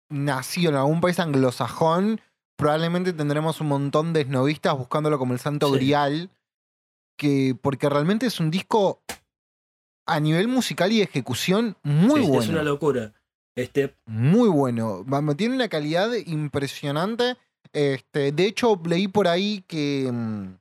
nacido en algún país anglosajón, probablemente tendremos un montón de esnovistas buscándolo como el santo Sí. grial. Que, porque realmente es un disco. a nivel musical y ejecución, muy Sí, bueno. Es una locura. Este, Muy bueno. Tiene una calidad impresionante. Este, de hecho, leí por ahí que, mm,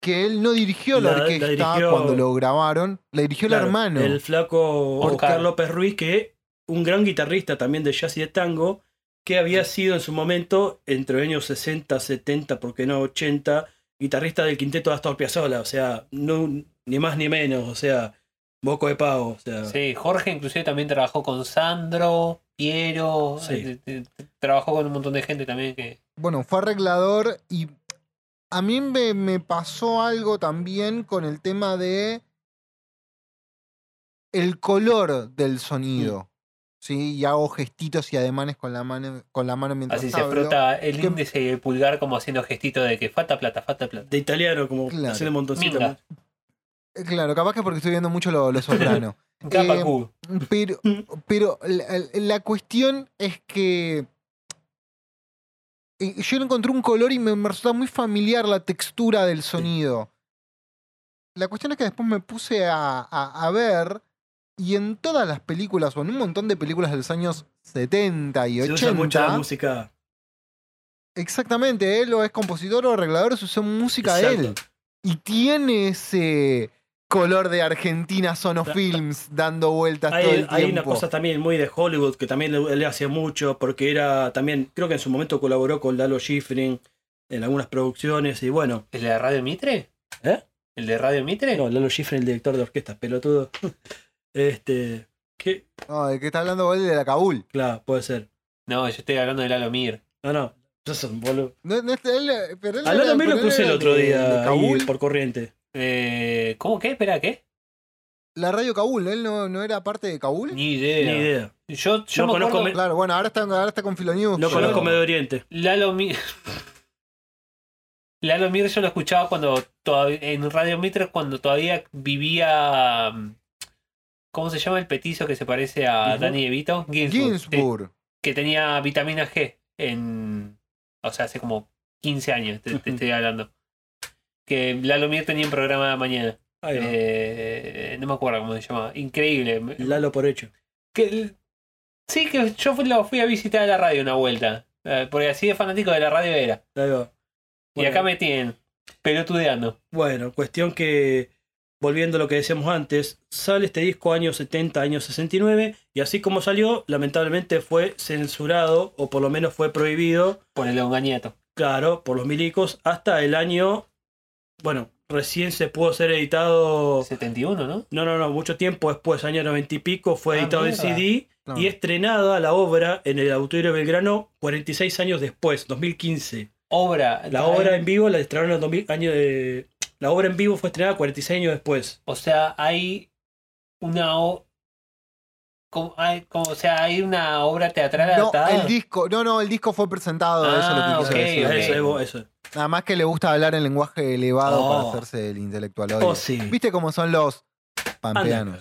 que él no dirigió la, La- la orquesta dirigió- cuando lo grabaron. La dirigió claro, el hermano. El flaco Oscar. Oscar López Ruiz, que un gran guitarrista también de jazz y de tango, que había sido en su momento, entre los años 60, 70, ¿por qué no 80, guitarrista del quinteto de Astor Piazzolla, o sea, no, ni más ni menos, o sea, moco de pavo, o sea, Sí, Jorge inclusive también trabajó con Sandro, Piero, Sí. eh, eh, trabajó con un montón de gente también que... Bueno, fue arreglador y a mí me, me pasó algo también con el tema de el color del sonido. ¿sí? Y hago gestitos y ademanes con la mano, con la mano mientras Así se frota el que- índice y el pulgar como haciendo gestito de que falta plata, falta plata. de italiano, como Claro. haciendo montoncito. Minga. Eh, Claro, capaz que porque estoy viendo mucho lo, lo soprano. [laughs] Capa Eh. Pero, pero la, la cuestión es que yo encontré un color y me, me resulta muy familiar la textura del sonido. La cuestión es que después me puse a, a- a ver y en todas las películas, o en un montón de películas de los años 70 y Se usa 80, música. exactamente, él o es compositor o arreglador, se usa música de él. Y tiene ese color de Argentina Sonofilms dando vueltas todo Hay, el tiempo. hay una cosa también muy de Hollywood que también le, le hacía mucho, porque era también, creo que en su momento colaboró con Lalo Schifrin en algunas producciones, y bueno, ¿El de Radio Mitre? ¿eh? ¿El de Radio Mitre? No, Lalo Schifrin, el director de orquesta, pelotudo. [laughs] este, que, No, el que está hablando él de la Kabul. claro, puede ser. No, yo estoy hablando de Lalo Mir. No, no, eso es un boludo. No, no es- él, pero él A Lalo me lo crucé el otro día de ahí Kabul. por corriente. Eh, ¿Cómo qué? Espera, ¿qué? La radio Kabul, él no, no era parte de Kabul. Ni idea. Ni idea. Yo, yo No me conozco acuerdo- Claro, bueno, ahora está, ahora está con Filonews. No pero- conozco Medio Oriente. Lalo Mir. [laughs] Lalo Mir yo lo escuchaba cuando todavía, en Radio Mitre cuando todavía vivía. ¿Cómo se llama el petizo que se parece a. Danny DeVito? Ginsburg. sí, Ginsburg. que tenía vitamina G en. O sea, hace como 15 años te, te [laughs] estoy hablando. Que Lalo Mir tenía un programa de mañana. Eh, no me acuerdo cómo se llamaba. Increíble. Lalo por hecho. Que, sí, que yo fui, lo fui a visitar a la radio una vuelta. eh, porque así de fanático de la radio era. Y acá me tienen pelotudeando. Bueno, cuestión que, volviendo a lo que decíamos antes, sale este disco año 70, año 69, y así como salió, lamentablemente fue censurado, o por lo menos fue prohibido, Por el ongañato. claro, por los milicos, hasta el año, bueno, recién se pudo ser editado, 71, ¿no? no, no, no, mucho tiempo después, año 90 y pico, fue Ah, editado en mierda. CD Claro. y estrenada la obra en el Auditorio Belgrano 46 años después, 2015. Obra. La obra en vivo la estrenaron en el 2000 año de... La obra en vivo fue estrenada 46 años después. O sea, hay una. o- como- hay, como, o sea, hay una obra teatral No, adaptada. el disco, no, no, el disco fue presentado, eso es lo que Ah, quiso ok, decir. ok. Eso, eso, eso. Nada más que le gusta hablar en lenguaje elevado para Oh. hacerse el intelectual hoy. Oh, sí. ¿Viste cómo son los pampeanos?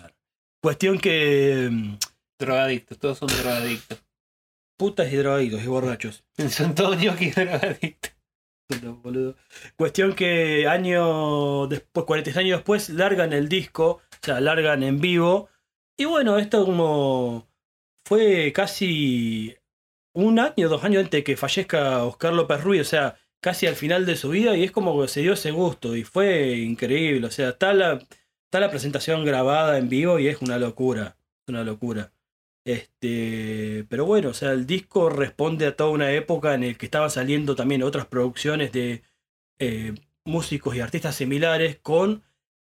Cuestión que. mm, Drogadictos, todos son drogadictos. Putas y drogadictos y borrachos. [laughs] Son todos ñoquis drogadictos. Boludo. Cuestión que año después, 46 años después, largan el disco, o sea, largan en vivo. Y bueno, esto como fue casi un año, dos años antes de que fallezca Oscar López Ruiz, o sea, casi al final de su vida, y es como que se dio ese gusto, y fue increíble, o sea, está la, está la presentación grabada en vivo y es una locura, una locura. Este, pero bueno, o sea, el disco responde a toda una época en el que estaban saliendo también otras producciones de eh, músicos y artistas similares con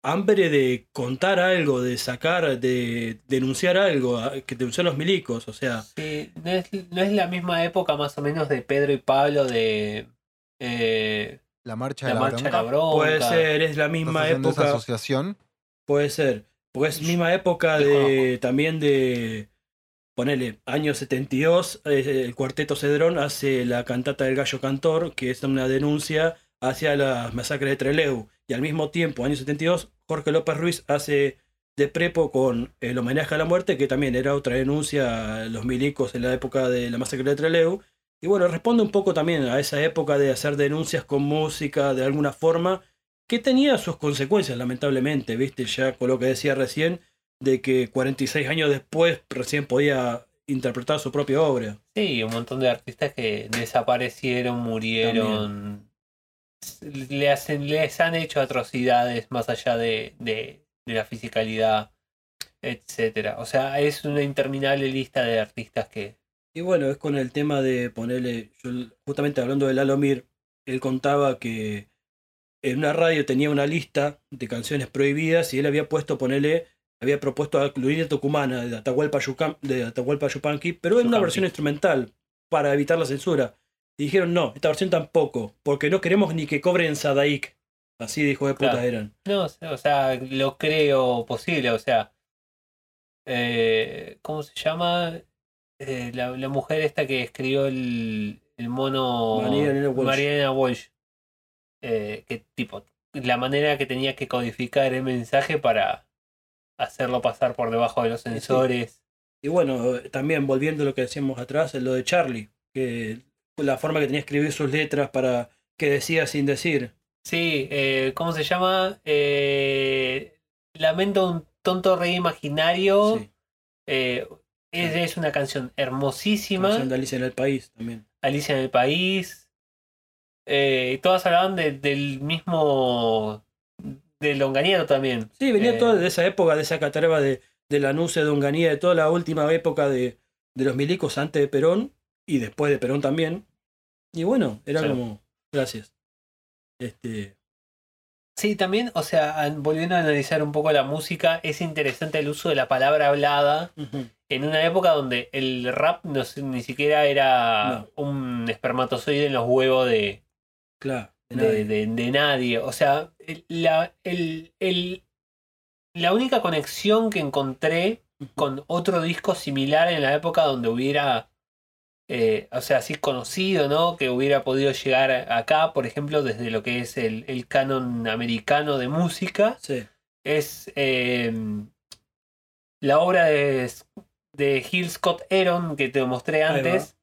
hambre de contar algo, de sacar, de denunciar algo, a- que denunciar los milicos, o sea, Sí, no es, no es la misma época más o menos de Pedro y Pablo de eh, La marcha la de la, marcha de bronca. la bronca. puede ser, es la misma ¿Estás haciendo esa época, asociación? puede ser, porque es misma época de también de ponele, año 72, eh, el cuarteto Cedrón hace la cantata del gallo cantor, que es una denuncia hacia las masacres de Trelew. Y al mismo tiempo, año 72, Jorge López Ruiz hace de prepo con el homenaje a la muerte, que también era otra denuncia a los milicos en la época de la masacre de Trelew. Y bueno, responde un poco también a esa época de hacer denuncias con música de alguna forma, que tenía sus consecuencias, lamentablemente, ¿viste? Ya con lo que decía recién, de que 46 años después recién podía interpretar su propia obra. Sí, un montón de artistas que desaparecieron, murieron. Le hacen, les han hecho atrocidades más allá de, de, de la fisicalidad, etcétera. O sea, es una interminable lista de artistas que. Y bueno, es con el tema de ponerle, yo, justamente hablando de Lalomir, él contaba que en una radio tenía una lista de canciones prohibidas y él había puesto, ponerle, había propuesto incluir Tucumana de Atahualpa, Yucam- de Atahualpa Yupanqui, pero en una versión instrumental para evitar la censura. Y dijeron, no, esta versión tampoco, porque no queremos ni que cobren Sadaik. Así de hijos de puta Claro. eran. No, o sea, lo creo posible. O sea, eh, ¿cómo se llama? Eh, la, la mujer esta que escribió el, el mono Mariana Walsh. Mariana Walsh. Eh, que tipo, la manera que tenía que codificar el mensaje para hacerlo pasar por debajo de los sí. sensores. Y bueno, también volviendo a lo que decíamos atrás, lo de Charlie, que la forma que tenía de escribir sus letras para que decía sin decir. Sí, eh, ¿cómo se llama? Eh, Lamento un tonto rey imaginario. Sí, Eh, es, es una canción hermosísima. canción de Alicia en el País también. Alicia en el País. Eh, y todas hablaban de- del mismo. del Longaniero también. Sí, venía Eh, toda de esa época, de esa catarba de, de la Nuce, de Onganía, de toda la última época de, de los milicos antes de Perón y después de Perón también. Y bueno, era Claro. como, gracias. Este, Sí, también, o sea, volviendo a analizar un poco la música, es interesante el uso de la palabra hablada en una época donde el rap no, ni siquiera era un espermatozoide en los huevos de, claro, de nadie. de- de nadie. O sea, el- la, el- el- la única conexión que encontré con otro disco similar en la época donde hubiera, eh, o sea, así conocido, ¿no? Que hubiera podido llegar acá, por ejemplo, desde lo que es el, el canon americano de música, Sí, es eh, la obra de, de Gil Scott Heron que te mostré antes,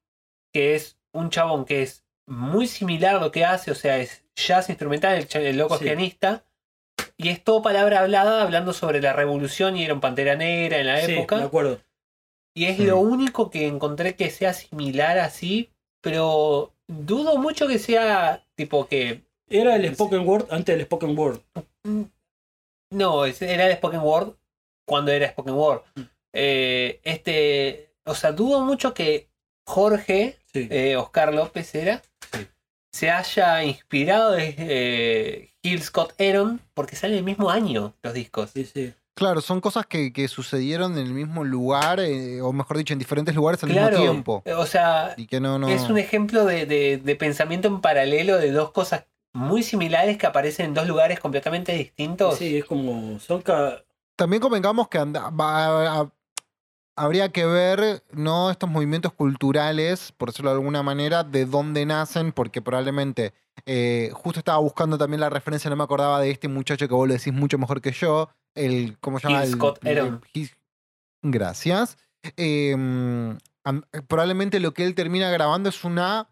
que es un chabón que es muy similar a lo que hace, o sea, es jazz instrumental, el, loco es pianista, y es todo palabra hablada hablando sobre la revolución y era un Pantera Negra en la sí, época. me acuerdo. Y es Mm. lo único que encontré que sea similar así, pero dudo mucho que sea tipo que. Era el Spoken Word antes del Spoken Word. No, es- era el Spoken Word cuando era Spoken Word. Mm. Eh, este. O sea, dudo mucho que Jorge, Sí, eh, Oscar López era, Sí. se haya inspirado de eh, Gil Scott Heron, porque sale el mismo año los discos. sí, sí. Claro, son cosas que, que sucedieron en el mismo lugar, eh, o mejor dicho, en diferentes lugares al Claro, mismo tiempo. o sea, Y que no, no. Es un ejemplo de, de- de pensamiento en paralelo de dos cosas muy similares que aparecen en dos lugares completamente distintos. Sí, es como, son ca- También convengamos que anda- va- a- habría que ver no estos movimientos culturales, por decirlo de alguna manera, de dónde nacen, porque probablemente eh, justo estaba buscando también la referencia, no me acordaba de este muchacho que vos lo decís mucho mejor que yo, el ¿cómo se llama? El- Scott el- Gracias. Eh, am- probablemente lo que él termina grabando es una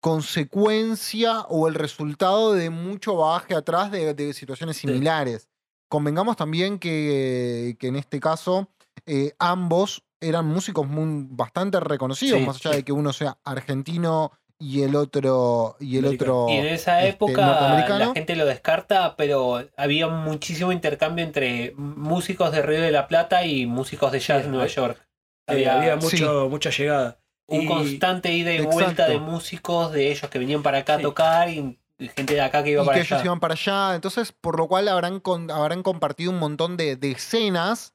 consecuencia o el resultado de mucho bagaje atrás de, de situaciones similares. Convengamos también que, que en este caso eh, ambos eran músicos muy, bastante reconocidos, Sí, más allá sí. de que uno sea argentino y el otro y el otro Y en esa este, época la gente lo descarta, pero había muchísimo intercambio entre músicos de Río de la Plata y músicos de jazz Sí, de Nueva York. había, Había, había mucho, mucha llegada. un Y- constante ida y vuelta de músicos de ellos que venían para acá Sí. a tocar y y gente de acá que iba y para que allá. ellos iban para allá. Entonces, por lo cual habrán, con- habrán compartido un montón de, de escenas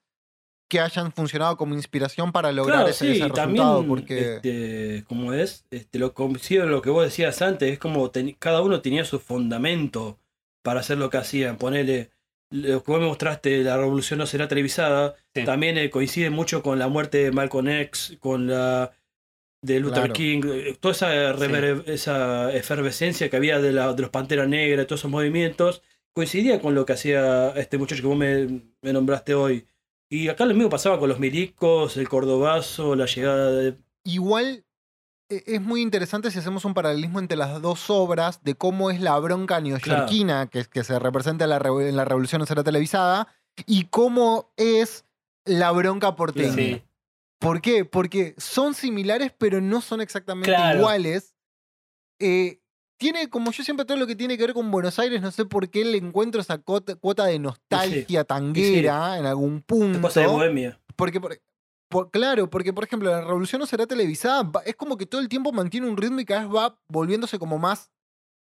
que hayan funcionado como inspiración para lograr Claro, ese, sí, ese resultado. también, porque este, como es, este, lo coincido en lo que vos decías antes, es como ten- cada uno tenía su fundamento para hacer lo que hacían. Ponele, lo que vos me mostraste, la revolución no será televisada, Sí. también eh, coincide mucho con la muerte de Malcolm X, con la de Luther Claro. King, eh, toda esa, rever- esa efervescencia que había de, la, de los Panteras Negras, todos esos movimientos, coincidía con lo que hacía este muchacho que vos me, me nombraste hoy. Y acá lo mismo pasaba con los milicos, el cordobazo, la llegada de... igual e- es muy interesante si hacemos un paralelismo entre las dos obras de cómo es la bronca neoyorquina que, que se representa en la, revo- en la Revolución no será televisada y cómo es la bronca porteña. Sí. ¿Por qué? Porque son similares, pero no son exactamente Claro. iguales. Eh, tiene, como yo siempre, todo lo que tiene que ver con Buenos Aires, no sé por qué le encuentro esa cuota de nostalgia tanguera en algún punto. cosa de bohemia. Porque, por, por- claro, porque, por ejemplo, la revolución no será televisada. Es como que todo el tiempo mantiene un ritmo y cada vez va volviéndose como más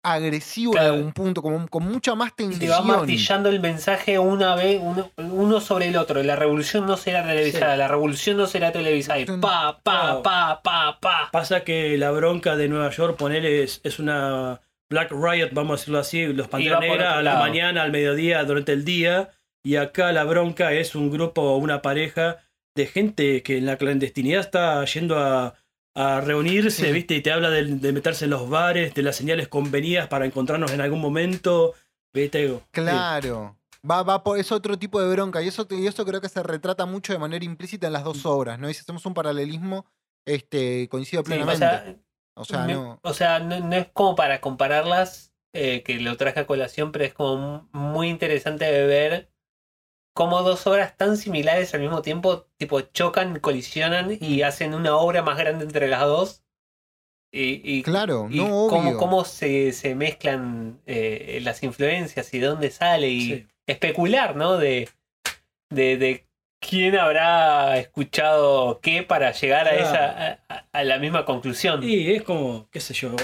agresivo Claro. en algún punto, como con mucha más Te va tensión. martillando el mensaje una vez, uno, uno sobre el otro. La revolución no será televisada, la revolución no será televisada. Y pa, pa, pa, pa, pa. Pasa que la bronca de Nueva York, ponele, es, es una Black Riot, vamos a decirlo así, los Pantera Negra a la lado. mañana, al mediodía, durante el día. Y acá la bronca es un grupo o una pareja de gente que en la clandestinidad está yendo a, a reunirse, Sí. ¿viste? Y te habla de, de meterse en los bares, de las señales convenidas para encontrarnos en algún momento. ¿Viste? Claro. Va, va por, es otro tipo de bronca. Y eso, y eso creo que se retrata mucho de manera implícita en las Mm. dos obras, ¿no? Y si hacemos un paralelismo, este, coincido Sí, o plenamente. sea, o sea, me- no. o sea, no, no es como para compararlas, eh, que lo traje a colación, pero es como muy interesante de ver cómo dos obras tan similares al mismo tiempo, tipo, chocan, colisionan y hacen una obra más grande entre las dos. Y, y- Claro, y no, cómo, obvio. cómo se, se mezclan eh, las influencias y de dónde sale y Sí. especular, ¿no? De, de, de quién habrá escuchado qué para llegar a esa a, a- a la misma conclusión. Y es como, qué sé yo.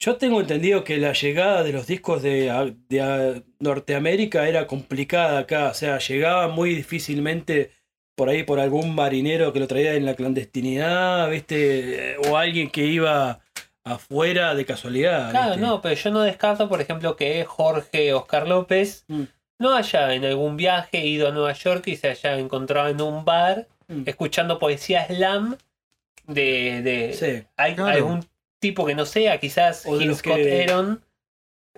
Yo tengo entendido que la llegada de los discos de, de Norteamérica era complicada acá. O sea, llegaba muy difícilmente por ahí por algún marinero que lo traía en la clandestinidad, ¿viste? O alguien que iba afuera de casualidad. Claro, ¿viste? no, pero yo no descarto, por ejemplo, que Jorge Oscar López Mm. no haya en algún viaje ido a Nueva York y se haya encontrado en un bar Mm. escuchando poesía slam de, de Sí. Claro. algún tipo que no sea, quizás O Gil Scott que- Heron,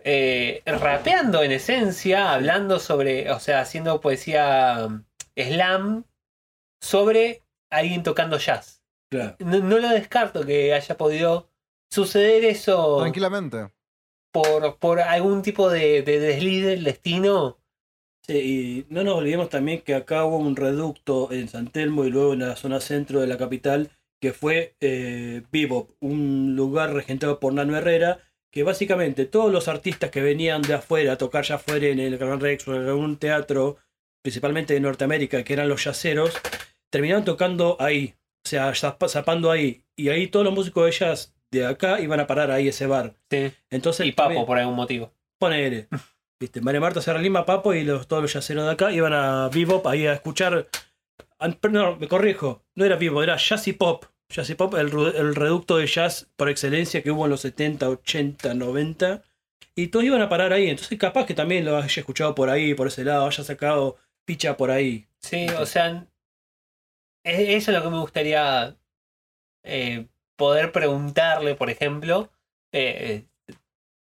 eh, rapeando en esencia, hablando sobre, o sea, haciendo poesía um, slam sobre alguien tocando jazz. Claro. No, no lo descarto que haya podido suceder eso Tranquilamente. por, por algún tipo de, de desliz del destino. Sí, y no nos olvidemos también que acá hubo un reducto en San Telmo y luego en la zona centro de la capital que fue eh, Bebop, un lugar regentado por Nano Herrera, que básicamente todos los artistas que venían de afuera a tocar ya fuera en el Gran Rex o en algún teatro, principalmente de Norteamérica, que eran los yaceros, terminaban tocando ahí, o sea, zap- zapando ahí. Y ahí todos los músicos de jazz de acá iban a parar ahí ese bar. Sí. Entonces, Y Papo, también- por algún motivo. Ponele. [laughs] Viste, María Marta Serra Lima, Papo y los, todos los yaceros de acá iban a Bebop ahí a escuchar. No, me corrijo, no era Bebop, era Jazz y Pop. Jazz y Pop, el, reducto de jazz por excelencia que hubo en los 70, 80, 90. Y todos iban a parar ahí. Entonces, capaz que también lo haya escuchado por ahí, por ese lado, haya sacado picha por ahí. Sí, o sea, e- eso es lo que me gustaría eh, poder preguntarle, por ejemplo, eh, eh,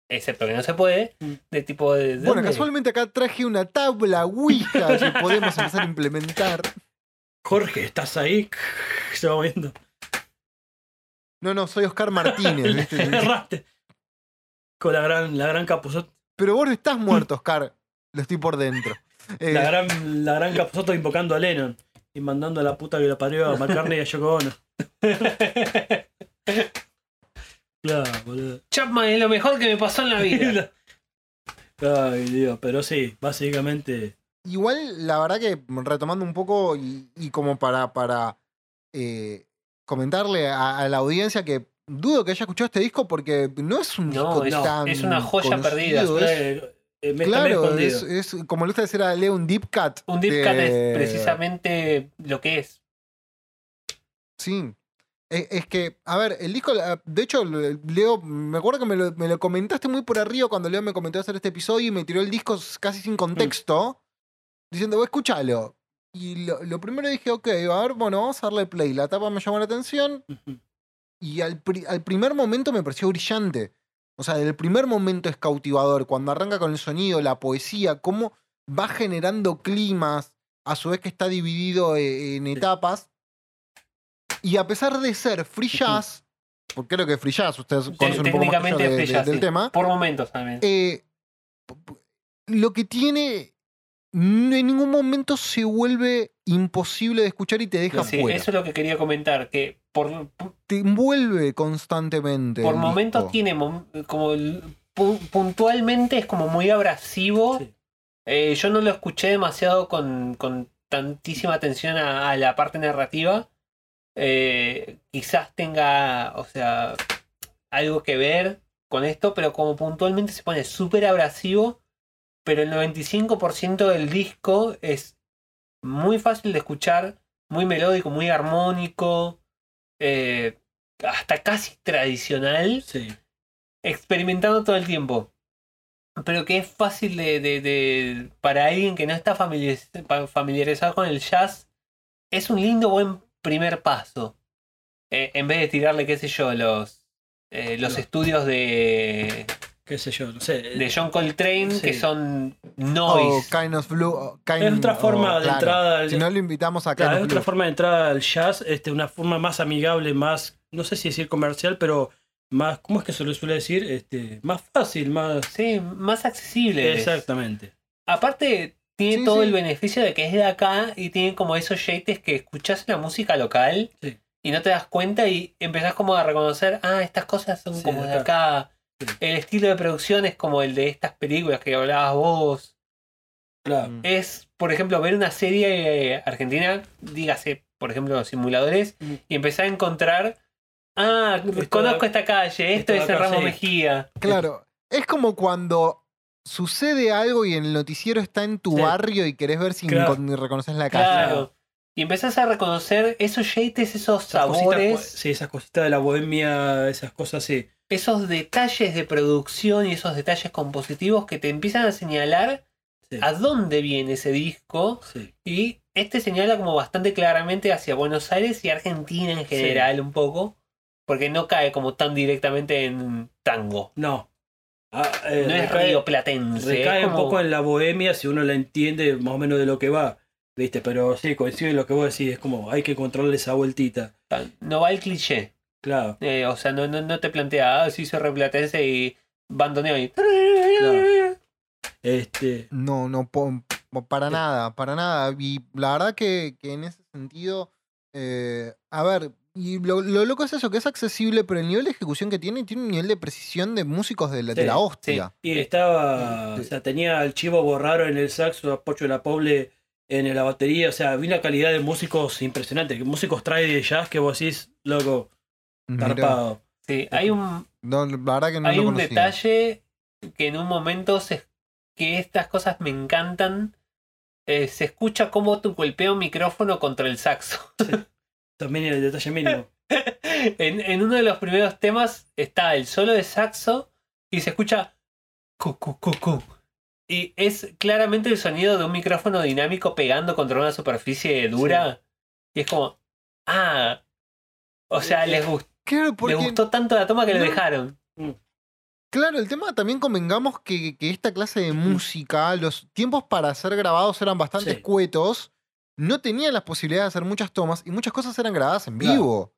excepto que no se puede, Mm. de tipo de... ¿de Bueno, casualmente acá traje una tabla Ouija que podemos empezar a implementar. Jorge, ¿estás ahí? [laughs] Se va moviendo. No, no, soy Oscar Martínez. [laughs] ¿viste? Erraste. Con la gran, la gran capuzota. Pero vos no estás muerto, [laughs] Oscar. Lo estoy por dentro. Eh, La gran, la gran Capuzotto invocando a Lennon y mandando a la puta que la parió a McCartney y a Yoko Ono. [laughs] Claro, boludo. Chapman es lo mejor que me pasó en la vida. Ay, Dios, pero sí, básicamente. Igual, la verdad que retomando un poco y, y como para, para eh, comentarle a, a la audiencia que dudo que haya escuchado este disco porque no es un No, disco es- tan es una joya conocido, perdida, es- Eh, eh, claro, es, es- como le gusta decir a Leo, un deep cut. Un deep cut es precisamente lo que es. Sí. Es, que, a ver, el disco, de hecho, Leo, me acuerdo que me lo, me lo comentaste muy por arriba cuando Leo me comentó hacer este episodio y me tiró el disco casi sin contexto, diciendo, "Vos escúchalo. Y lo, lo primero dije, ok, a ver, bueno, vamos a darle play. La tapa me llamó la atención y al, pri- al primer momento me pareció brillante. O sea, del primer momento es cautivador. Cuando arranca con el sonido, la poesía, cómo va generando climas, a su vez que está dividido eh, en etapas. Y a pesar de ser free jazz, porque creo que free jazz, ustedes conocen un poco más de- jazz, del sí. tema, Por momentos también. eh, lo que tiene en ningún momento se vuelve imposible de escuchar y te deja Sí, fuera. eso es lo que quería comentar, que por, Te envuelve constantemente. por momentos disco. tiene como puntualmente es como muy abrasivo. Sí. Eh, yo no lo escuché demasiado con, con tantísima atención a, a la parte narrativa. Eh, quizás tenga, o sea, algo que ver con esto, pero como puntualmente se pone súper abrasivo, pero el 95% del disco es muy fácil de escuchar, muy melódico, muy armónico, eh, hasta casi tradicional Sí. experimentando todo el tiempo. Pero que es fácil de, de- de- para alguien que no está familiarizado con el jazz, es un lindo buen primer paso. Eh, en vez de tirarle, qué sé yo, los, eh, los Los- estudios de, Qué sé yo, no sé. de John Coltrane, Sí. que son O noise. Kind of Blue. o Kind- Es otra forma o- de claro. entrada al- Si no lo invitamos a Kind Claro, of es otra Blue. forma de entrada al jazz, este, una forma más amigable, más, no sé si decir comercial, pero más, ¿cómo es que se le suele decir? Este, más fácil, más... Sí, más accesible. Exactamente. Aparte, tiene Sí, todo sí. el beneficio de que es de acá y tiene como esos yates que escuchás la música local Sí. y no te das cuenta y empezás como a reconocer, ah, estas cosas son Sí, como de de acá. El estilo de producción es como el de estas películas que hablabas vos. Claro. Mm. Es, por ejemplo, ver una serie eh, argentina, dígase, por ejemplo, simuladores, Mm. y empezar a encontrar, ah, Esto conozco esta calle, esto esto es Ramos. Mejía. Claro. Es como cuando sucede algo y en el noticiero está en tu Sí. barrio y querés ver si Claro. reconoces la calle. Claro. Y empezás a reconocer esos yates, esos Esas sabores. pues, sí, esas cositas de la bohemia, esas cosas sí. Esos detalles de producción y esos detalles compositivos que te empiezan a señalar Sí, a dónde viene ese disco. sí. Y este señala como bastante claramente hacia Buenos Aires y Argentina en general un poco. Porque no cae como tan directamente en tango. No. Ah, eh, No es recae- río platense. Recae un poco en la bohemia si uno la entiende más o menos de lo que va. ¿Viste? Pero sí, coincide en lo que vos decís. Es como hay que controlarle esa vueltita. No va el cliché. Claro. Eh, o sea, no, no, no te plantea, ah, sí, soy re platense y bandoneo y... Este. No, no, para nada, para nada. Y la verdad que, que en ese sentido, eh, a ver, y lo, lo loco es eso, que es accesible, pero el nivel de ejecución que tiene, tiene un nivel de precisión de músicos de la, de Sí, la hostia. Y estaba. Sí. O sea, tenía al chivo borraro en el saxo, a Pocho de la Poble en la batería. O sea, vi una calidad de músicos impresionante. Que músicos trae de jazz que vos decís, loco, Mirá. tarpado. Sí, hay un, No, la verdad que no hay lo un conocía. detalle que en un momento se, que estas cosas me encantan. Eh, se escucha cómo tu golpea un micrófono contra el saxo. También en el detalle mínimo. [laughs] en, en uno de los primeros temas está el solo de saxo y se escucha cu, cu, cu, cu. Y es claramente el sonido de un micrófono dinámico pegando contra una superficie dura. Y es como, ah, o sea, les, gust- Claro, porque, gustó tanto la toma que No. dejaron. claro, el tema también convengamos que, que esta clase de música, los tiempos para ser grabados eran bastante Sí. escuetos, no tenían las posibilidades de hacer muchas tomas y muchas cosas eran grabadas en Claro. vivo.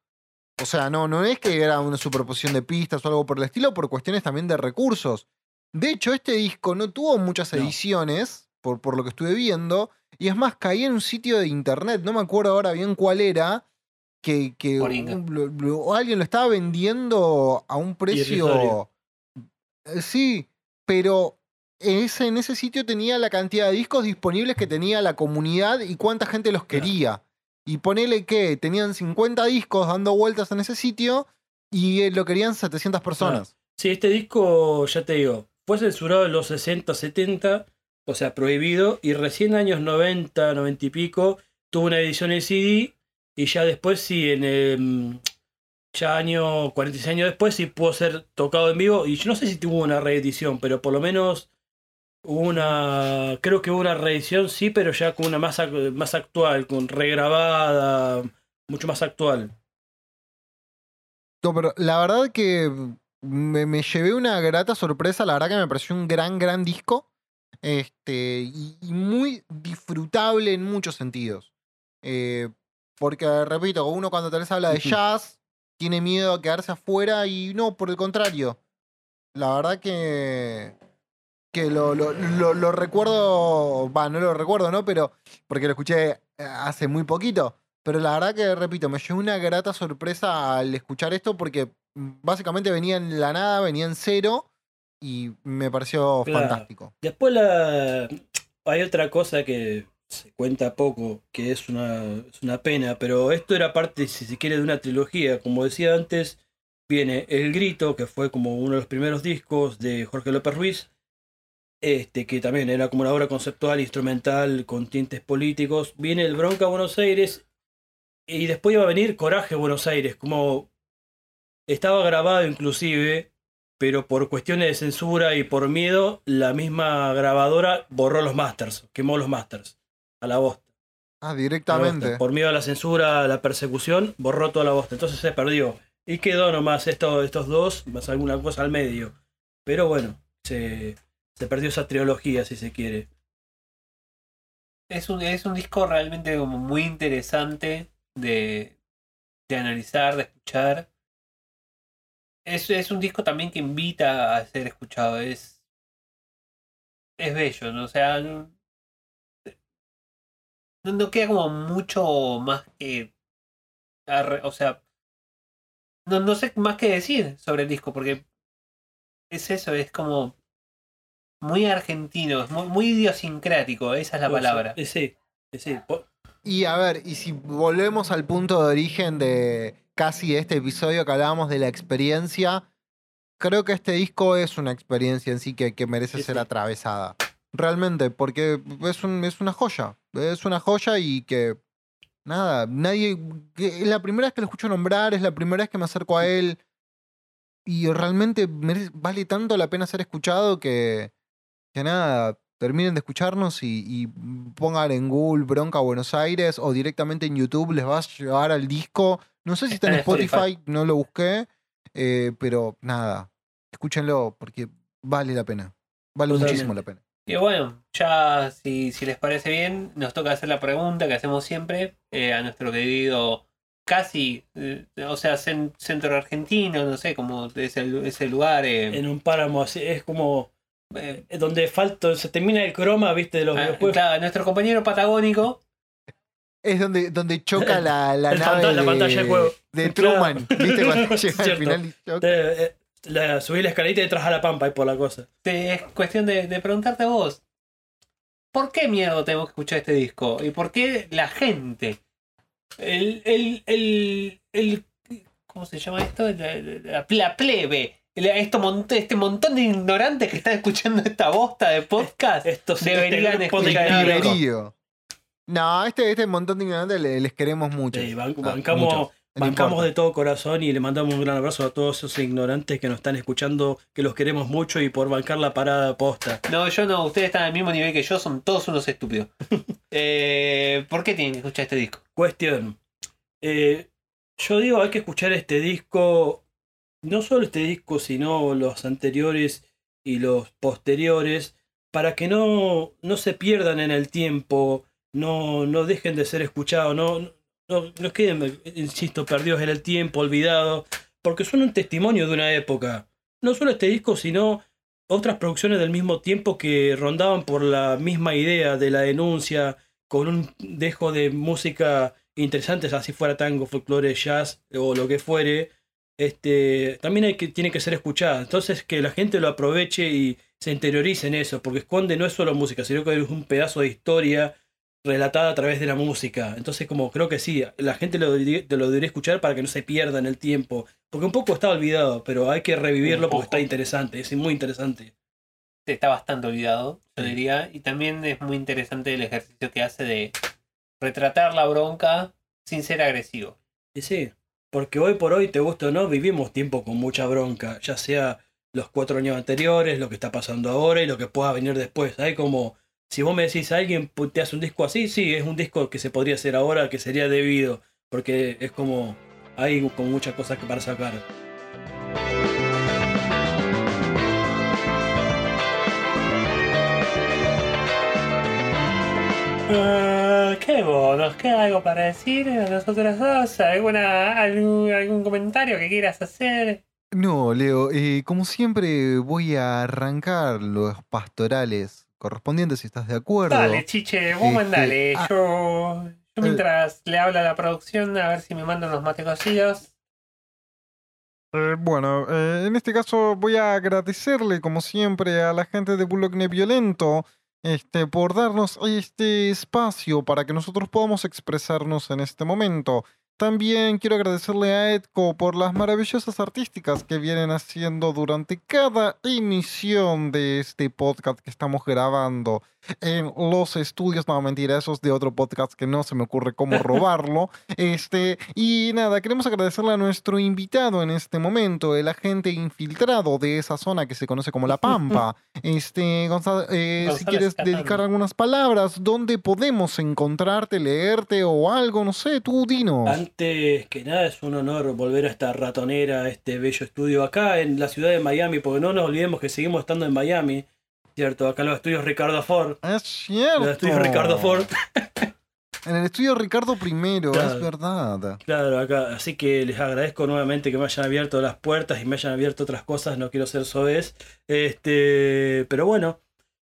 O sea, no, no es que era una superposición de pistas o algo por el estilo, por cuestiones también de recursos. De hecho, este disco no tuvo muchas No. ediciones, por, por lo que estuve viendo, y es más, caí en un sitio de internet, no me acuerdo ahora bien cuál era, que, que un- lo- alguien lo estaba vendiendo a un precio... Eh, Sí, pero ese, en ese sitio tenía la cantidad de discos disponibles que tenía la comunidad y cuánta gente los Claro. quería. Y ponele que tenían 50 discos dando vueltas en ese sitio y eh, lo querían 700 personas. Sí, este disco, ya te digo, fue censurado en los 60, 70, o sea, prohibido, y recién años 90, 90 y pico, tuvo una edición en CD, y ya después sí, en el, ya año, 46 años después, sí pudo ser tocado en vivo, y yo no sé si tuvo una reedición, pero por lo menos hubo una, creo que hubo una reedición, sí, pero ya con una más, más actual, con regrabada, mucho más actual. No, pero la verdad que me, me llevé una grata sorpresa, la verdad que me pareció un gran, gran disco. Este, y, y muy disfrutable en muchos sentidos. Eh, porque, repito, uno cuando tal vez habla de jazz, tiene miedo a quedarse afuera y no, por el contrario. La verdad que, que lo, lo- lo- lo recuerdo, va, no lo recuerdo, ¿no? Pero porque lo escuché eh, hace muy poquito. Pero la verdad que, repito, me llevó una grata sorpresa al escuchar esto porque mm, básicamente venía en la nada, venía en cero y me pareció Claro. fantástico. Después la... hay otra cosa que se cuenta poco, que es una, es una pena, pero esto era parte, si se quiere, de una trilogía. Como decía antes, viene El Grito, que fue como uno de los primeros discos de Jorge López Ruiz, este, que también era como una obra conceptual, instrumental, con tintes políticos. Viene el Bronca Buenos Aires, y después iba a venir Coraje Buenos Aires, como estaba grabado inclusive pero por cuestiones de censura y por miedo, la misma grabadora borró los masters, quemó los masters a la bosta. Ah, directamente. bosta. Por miedo a la censura, a la persecución, borró toda la bosta. Entonces se perdió. Y quedó nomás esto, estos dos, más alguna cosa al medio. Pero bueno, se, se perdió esa trilogía, si se quiere. Es un, es un disco realmente como muy interesante de, de analizar, de escuchar. Es, es un disco también que invita a ser escuchado. Es, es bello, ¿no? O sea, no, queda como mucho más que. arre- O sea, no, no sé más que decir sobre el disco, porque es eso, es como muy argentino, es muy, muy idiosincrático, esa es la palabra. Sí, sí. Y a ver, y si volvemos al punto de origen de casi este episodio que hablábamos de la experiencia, creo que este disco es una experiencia en sí que, que merece Sí, ser sí. atravesada. Realmente, porque es, un, es una joya. Es una joya y que. Nada, nadie. es la primera vez que lo escucho nombrar, es la primera vez que me acerco a él. Y realmente merece- vale tanto la pena ser escuchado que. Que nada, terminen de escucharnos y, y pongan en Google Bronca Buenos Aires o directamente en YouTube les va a llevar al disco. No sé si está, en Spotify, no lo busqué, eh, pero nada, escúchenlo porque vale la pena. Vale Totalmente. muchísimo la pena. Y bueno, ya si, si les parece bien, nos toca hacer la pregunta que hacemos siempre eh, a nuestro querido casi, eh, o sea, cen- centro argentino, no sé cómo es el, ese lugar. eh, En un páramo así, es como donde falta, se termina el croma, viste, de los ah, videojuegos. claro, nuestro compañero patagónico. Es donde, donde choca [laughs] la, pantalla de juego. de Claro. Truman. ¿Viste? Cuando [laughs] llega al final y choca. La, subí la escalerita y detrás a la pampa y por la cosa. Es cuestión de, de preguntarte a vos. ¿Por qué mierda tenemos que escuchar este disco? ¿Y por qué la gente? El, el, el, el ¿cómo se llama esto? La, la- la plebe. Esto este montón de ignorantes que están escuchando esta bosta de podcast Estos deberían este grupo de escuchar el ignorantes. disco. Piberío. No, este, este montón de ignorantes le- les queremos mucho. Sí, Ah, bancamos, muchos. Bancamos de todo corazón y le mandamos un gran abrazo a todos esos ignorantes que nos están escuchando, que los queremos mucho y por bancar la parada posta. No, yo no, ustedes están al mismo nivel que yo, son todos unos estúpidos. [laughs] Eh, ¿Por qué tienen que escuchar este disco? Cuestión. Eh, yo digo, hay que escuchar este disco, no solo este disco, sino los anteriores y los posteriores, para que no, no se pierdan en el tiempo, no, no dejen de ser escuchados, no, no, no queden, insisto, perdidos en el tiempo, olvidados, porque son un testimonio de una época. No solo este disco, sino otras producciones del mismo tiempo que rondaban por la misma idea de la denuncia, con un dejo de música interesante, así fuera tango, folclore, jazz o lo que fuere, este, también hay que, tiene que ser escuchada. Entonces que la gente lo aproveche y se interiorice en eso, porque esconde no es solo música, sino que es un pedazo de historia relatada a través de la música. Entonces como creo que sí, la gente lo, debería- lo debería escuchar para que no se pierda en el tiempo, porque un poco está olvidado, pero hay que revivirlo porque está interesante, es muy interesante. Está bastante olvidado, yo Sí. diría. Y también es muy interesante el ejercicio que hace de retratar la bronca sin ser agresivo. Y sí, porque hoy por hoy, te gusta o no, vivimos tiempo con mucha bronca, ya sea los cuatro años anteriores, lo que está pasando ahora y lo que pueda venir después. Hay como, si vos me decís, ¿alguien pu- te hace un disco así? Sí, es un disco que se podría hacer ahora, que sería debido, porque es como, hay con muchas cosas que para sacar. Ah, ¿Qué vos? ¿Nos queda algo para decir a nosotros dos? ¿Alguna, algún, algún comentario que quieras hacer? No, Leo, eh, como siempre voy a arrancar los pastorales correspondientes, si estás de acuerdo. Dale, chiche, vos Este, mandale. ah, yo, yo mientras le hablo a la producción a ver si me mandan los mate cocidos. Eh, bueno, eh, en este caso voy a agradecerle, como siempre, a la gente de Bulogne Violento este, por darnos este espacio para que nosotros podamos expresarnos en este momento. También quiero agradecerle a Edco por las maravillosas artísticas que vienen haciendo durante cada emisión de este podcast que estamos grabando en los estudios. No, mentira, eso es de otro podcast que no se me ocurre cómo [laughs] robarlo. Este, y nada, queremos agradecerle a nuestro invitado en este momento, el agente infiltrado de esa zona que se conoce como La Pampa. [laughs] Este, Gonzalo, eh, si quieres dedicar algunas palabras, ¿dónde podemos encontrarte, leerte o algo? No sé, tú dinos. Antes que nada es un honor volver a esta ratonera, a este bello estudio acá en la ciudad de Miami, porque no nos olvidemos que seguimos estando en Miami, ¿cierto? Acá en los estudios Ricardo Ford. Es cierto. Los estudios Ricardo Ford. En el estudio Ricardo I, Claro. es verdad. Claro, acá. Así que les agradezco nuevamente que me hayan abierto las puertas y me hayan abierto otras cosas. No quiero ser soez. Este, pero bueno,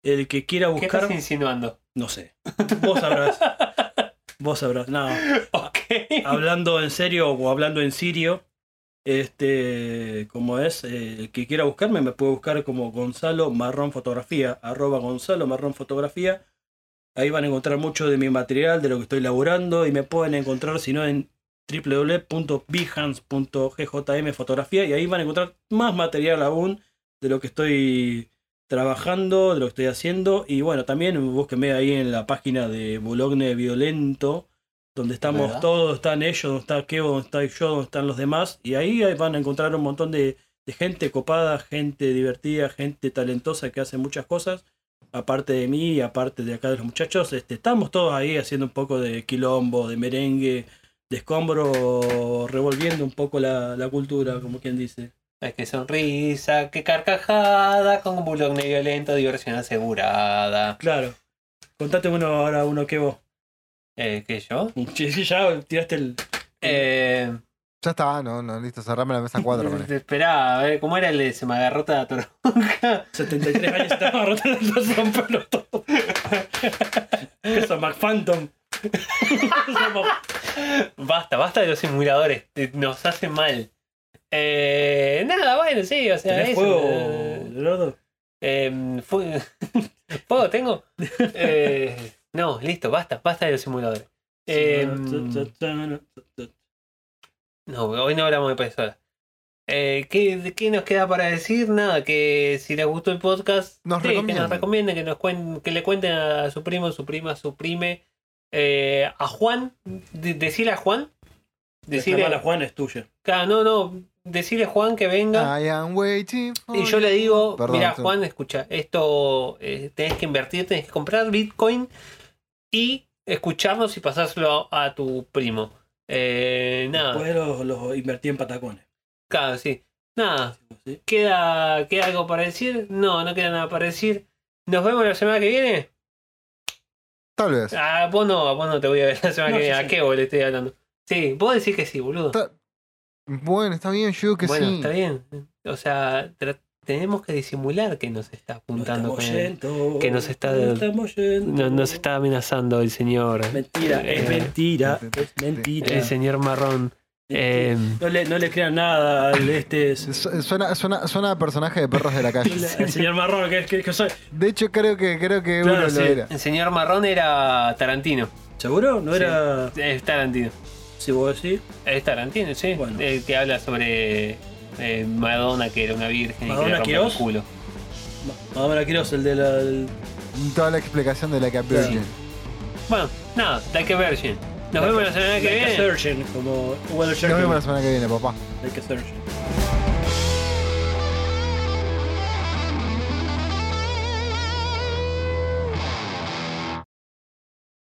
el que quiera ¿Qué buscar, estás insinuando? no sé. Vos sabrás. [laughs] Vos sabrás. No, Ok. hablando en serio o hablando en sirio, este, como es, eh, el que quiera buscarme me puede buscar como Gonzalo Marrón Fotografía, arroba Gonzalo Marrón Fotografía. Ahí van a encontrar mucho de mi material, de lo que estoy laburando y me pueden encontrar si no en www.behance.gjm fotografía y ahí van a encontrar más material aún de lo que estoy trabajando, de lo que estoy haciendo y bueno, también búsquenme ahí en la página de Bologne Violento donde estamos ¿Verdad? todos, están ellos, donde está Kevo, donde está yo, donde están los demás, y ahí van a encontrar un montón de, de gente copada, gente divertida, gente talentosa que hace muchas cosas, aparte de mí y aparte de acá de los muchachos, este, estamos todos ahí haciendo un poco de quilombo, de merengue, de escombro, revolviendo un poco la, la cultura, como quien dice. Ay, qué sonrisa, qué carcajada, con un bulogne violento, diversión asegurada. Claro. Contate uno ahora, uno que vos. Eh, ¿Qué yo? [laughs] Ya tiraste el... Eh, Ya está, no, no, listo, cerrame la mesa 4 con [laughs] esto. esperá, a ver, ¿cómo era el de se me agarró la toronja? [laughs] 73 años estaba roto el son pelotudo. Eso, McPhantom. Basta, basta de los simuladores, nos hacen mal. Eh, nada, bueno, sí, o sea, ¿Tenés eso, fuego, eh, Leonardo? eh, fue- ¿Fuego tengo? Eh, no, listo, basta, basta de los simuladores. Eh, no, hoy no hablamos de personas. Eh, ¿qué, ¿Qué nos queda para decir? Nada, que si les gustó el podcast, Nos sí, que recomienden. nos recomienden, que, nos cuen- que le cuenten a su primo, su prima, su prime, eh, a Juan, de- decirle a Juan, Decirle a Juan es tuya. Claro, no, no. Decirle a Juan que venga. I am waiting for y yo le digo, mira Juan, escucha, esto eh, tenés que invertir, tenés que comprar Bitcoin y escucharnos y pasárselo a tu primo. Eh, nada, Después los, los invertí en patacones. claro, sí. Nada, ¿sí? ¿queda, ¿queda algo para decir? No, no queda nada para decir. ¿Nos vemos la semana que viene? Tal vez. Ah, vos no, vos no te voy a ver la semana No, que viene. sí. ¿A qué vos le estoy hablando? Sí, vos decís que sí, boludo. Ta- Bueno, está bien, yo que bueno, sí. está bien. O sea, tra- tenemos que disimular que nos está apuntando No yendo, que nos está- no nos está amenazando el señor. Mentira, es Eh, mentira, es mentira. El señor marrón. Eh, No le, no le crean nada al este [laughs] Su- Suena, suena, suena a personaje de perros de la calle. [laughs] al señor marrón que, que, que soy. De hecho, creo que creo que Claro, uno sí. lo era. el señor marrón era Tarantino. ¿Seguro? ¿No era Es Tarantino. si vos decís? Es Tarantino, sí. Bueno. El que habla sobre eh, Madonna, que era una virgen y que ¿Madonna le rompía el culo. Madonna Quiroz, el de la. el- Toda la explicación de la que Virgin. Bueno, nada, Like a Virgin. Nos vemos la semana que Like a viene. surgeon, como Nos vemos la semana que viene, papá. Like a surgeon.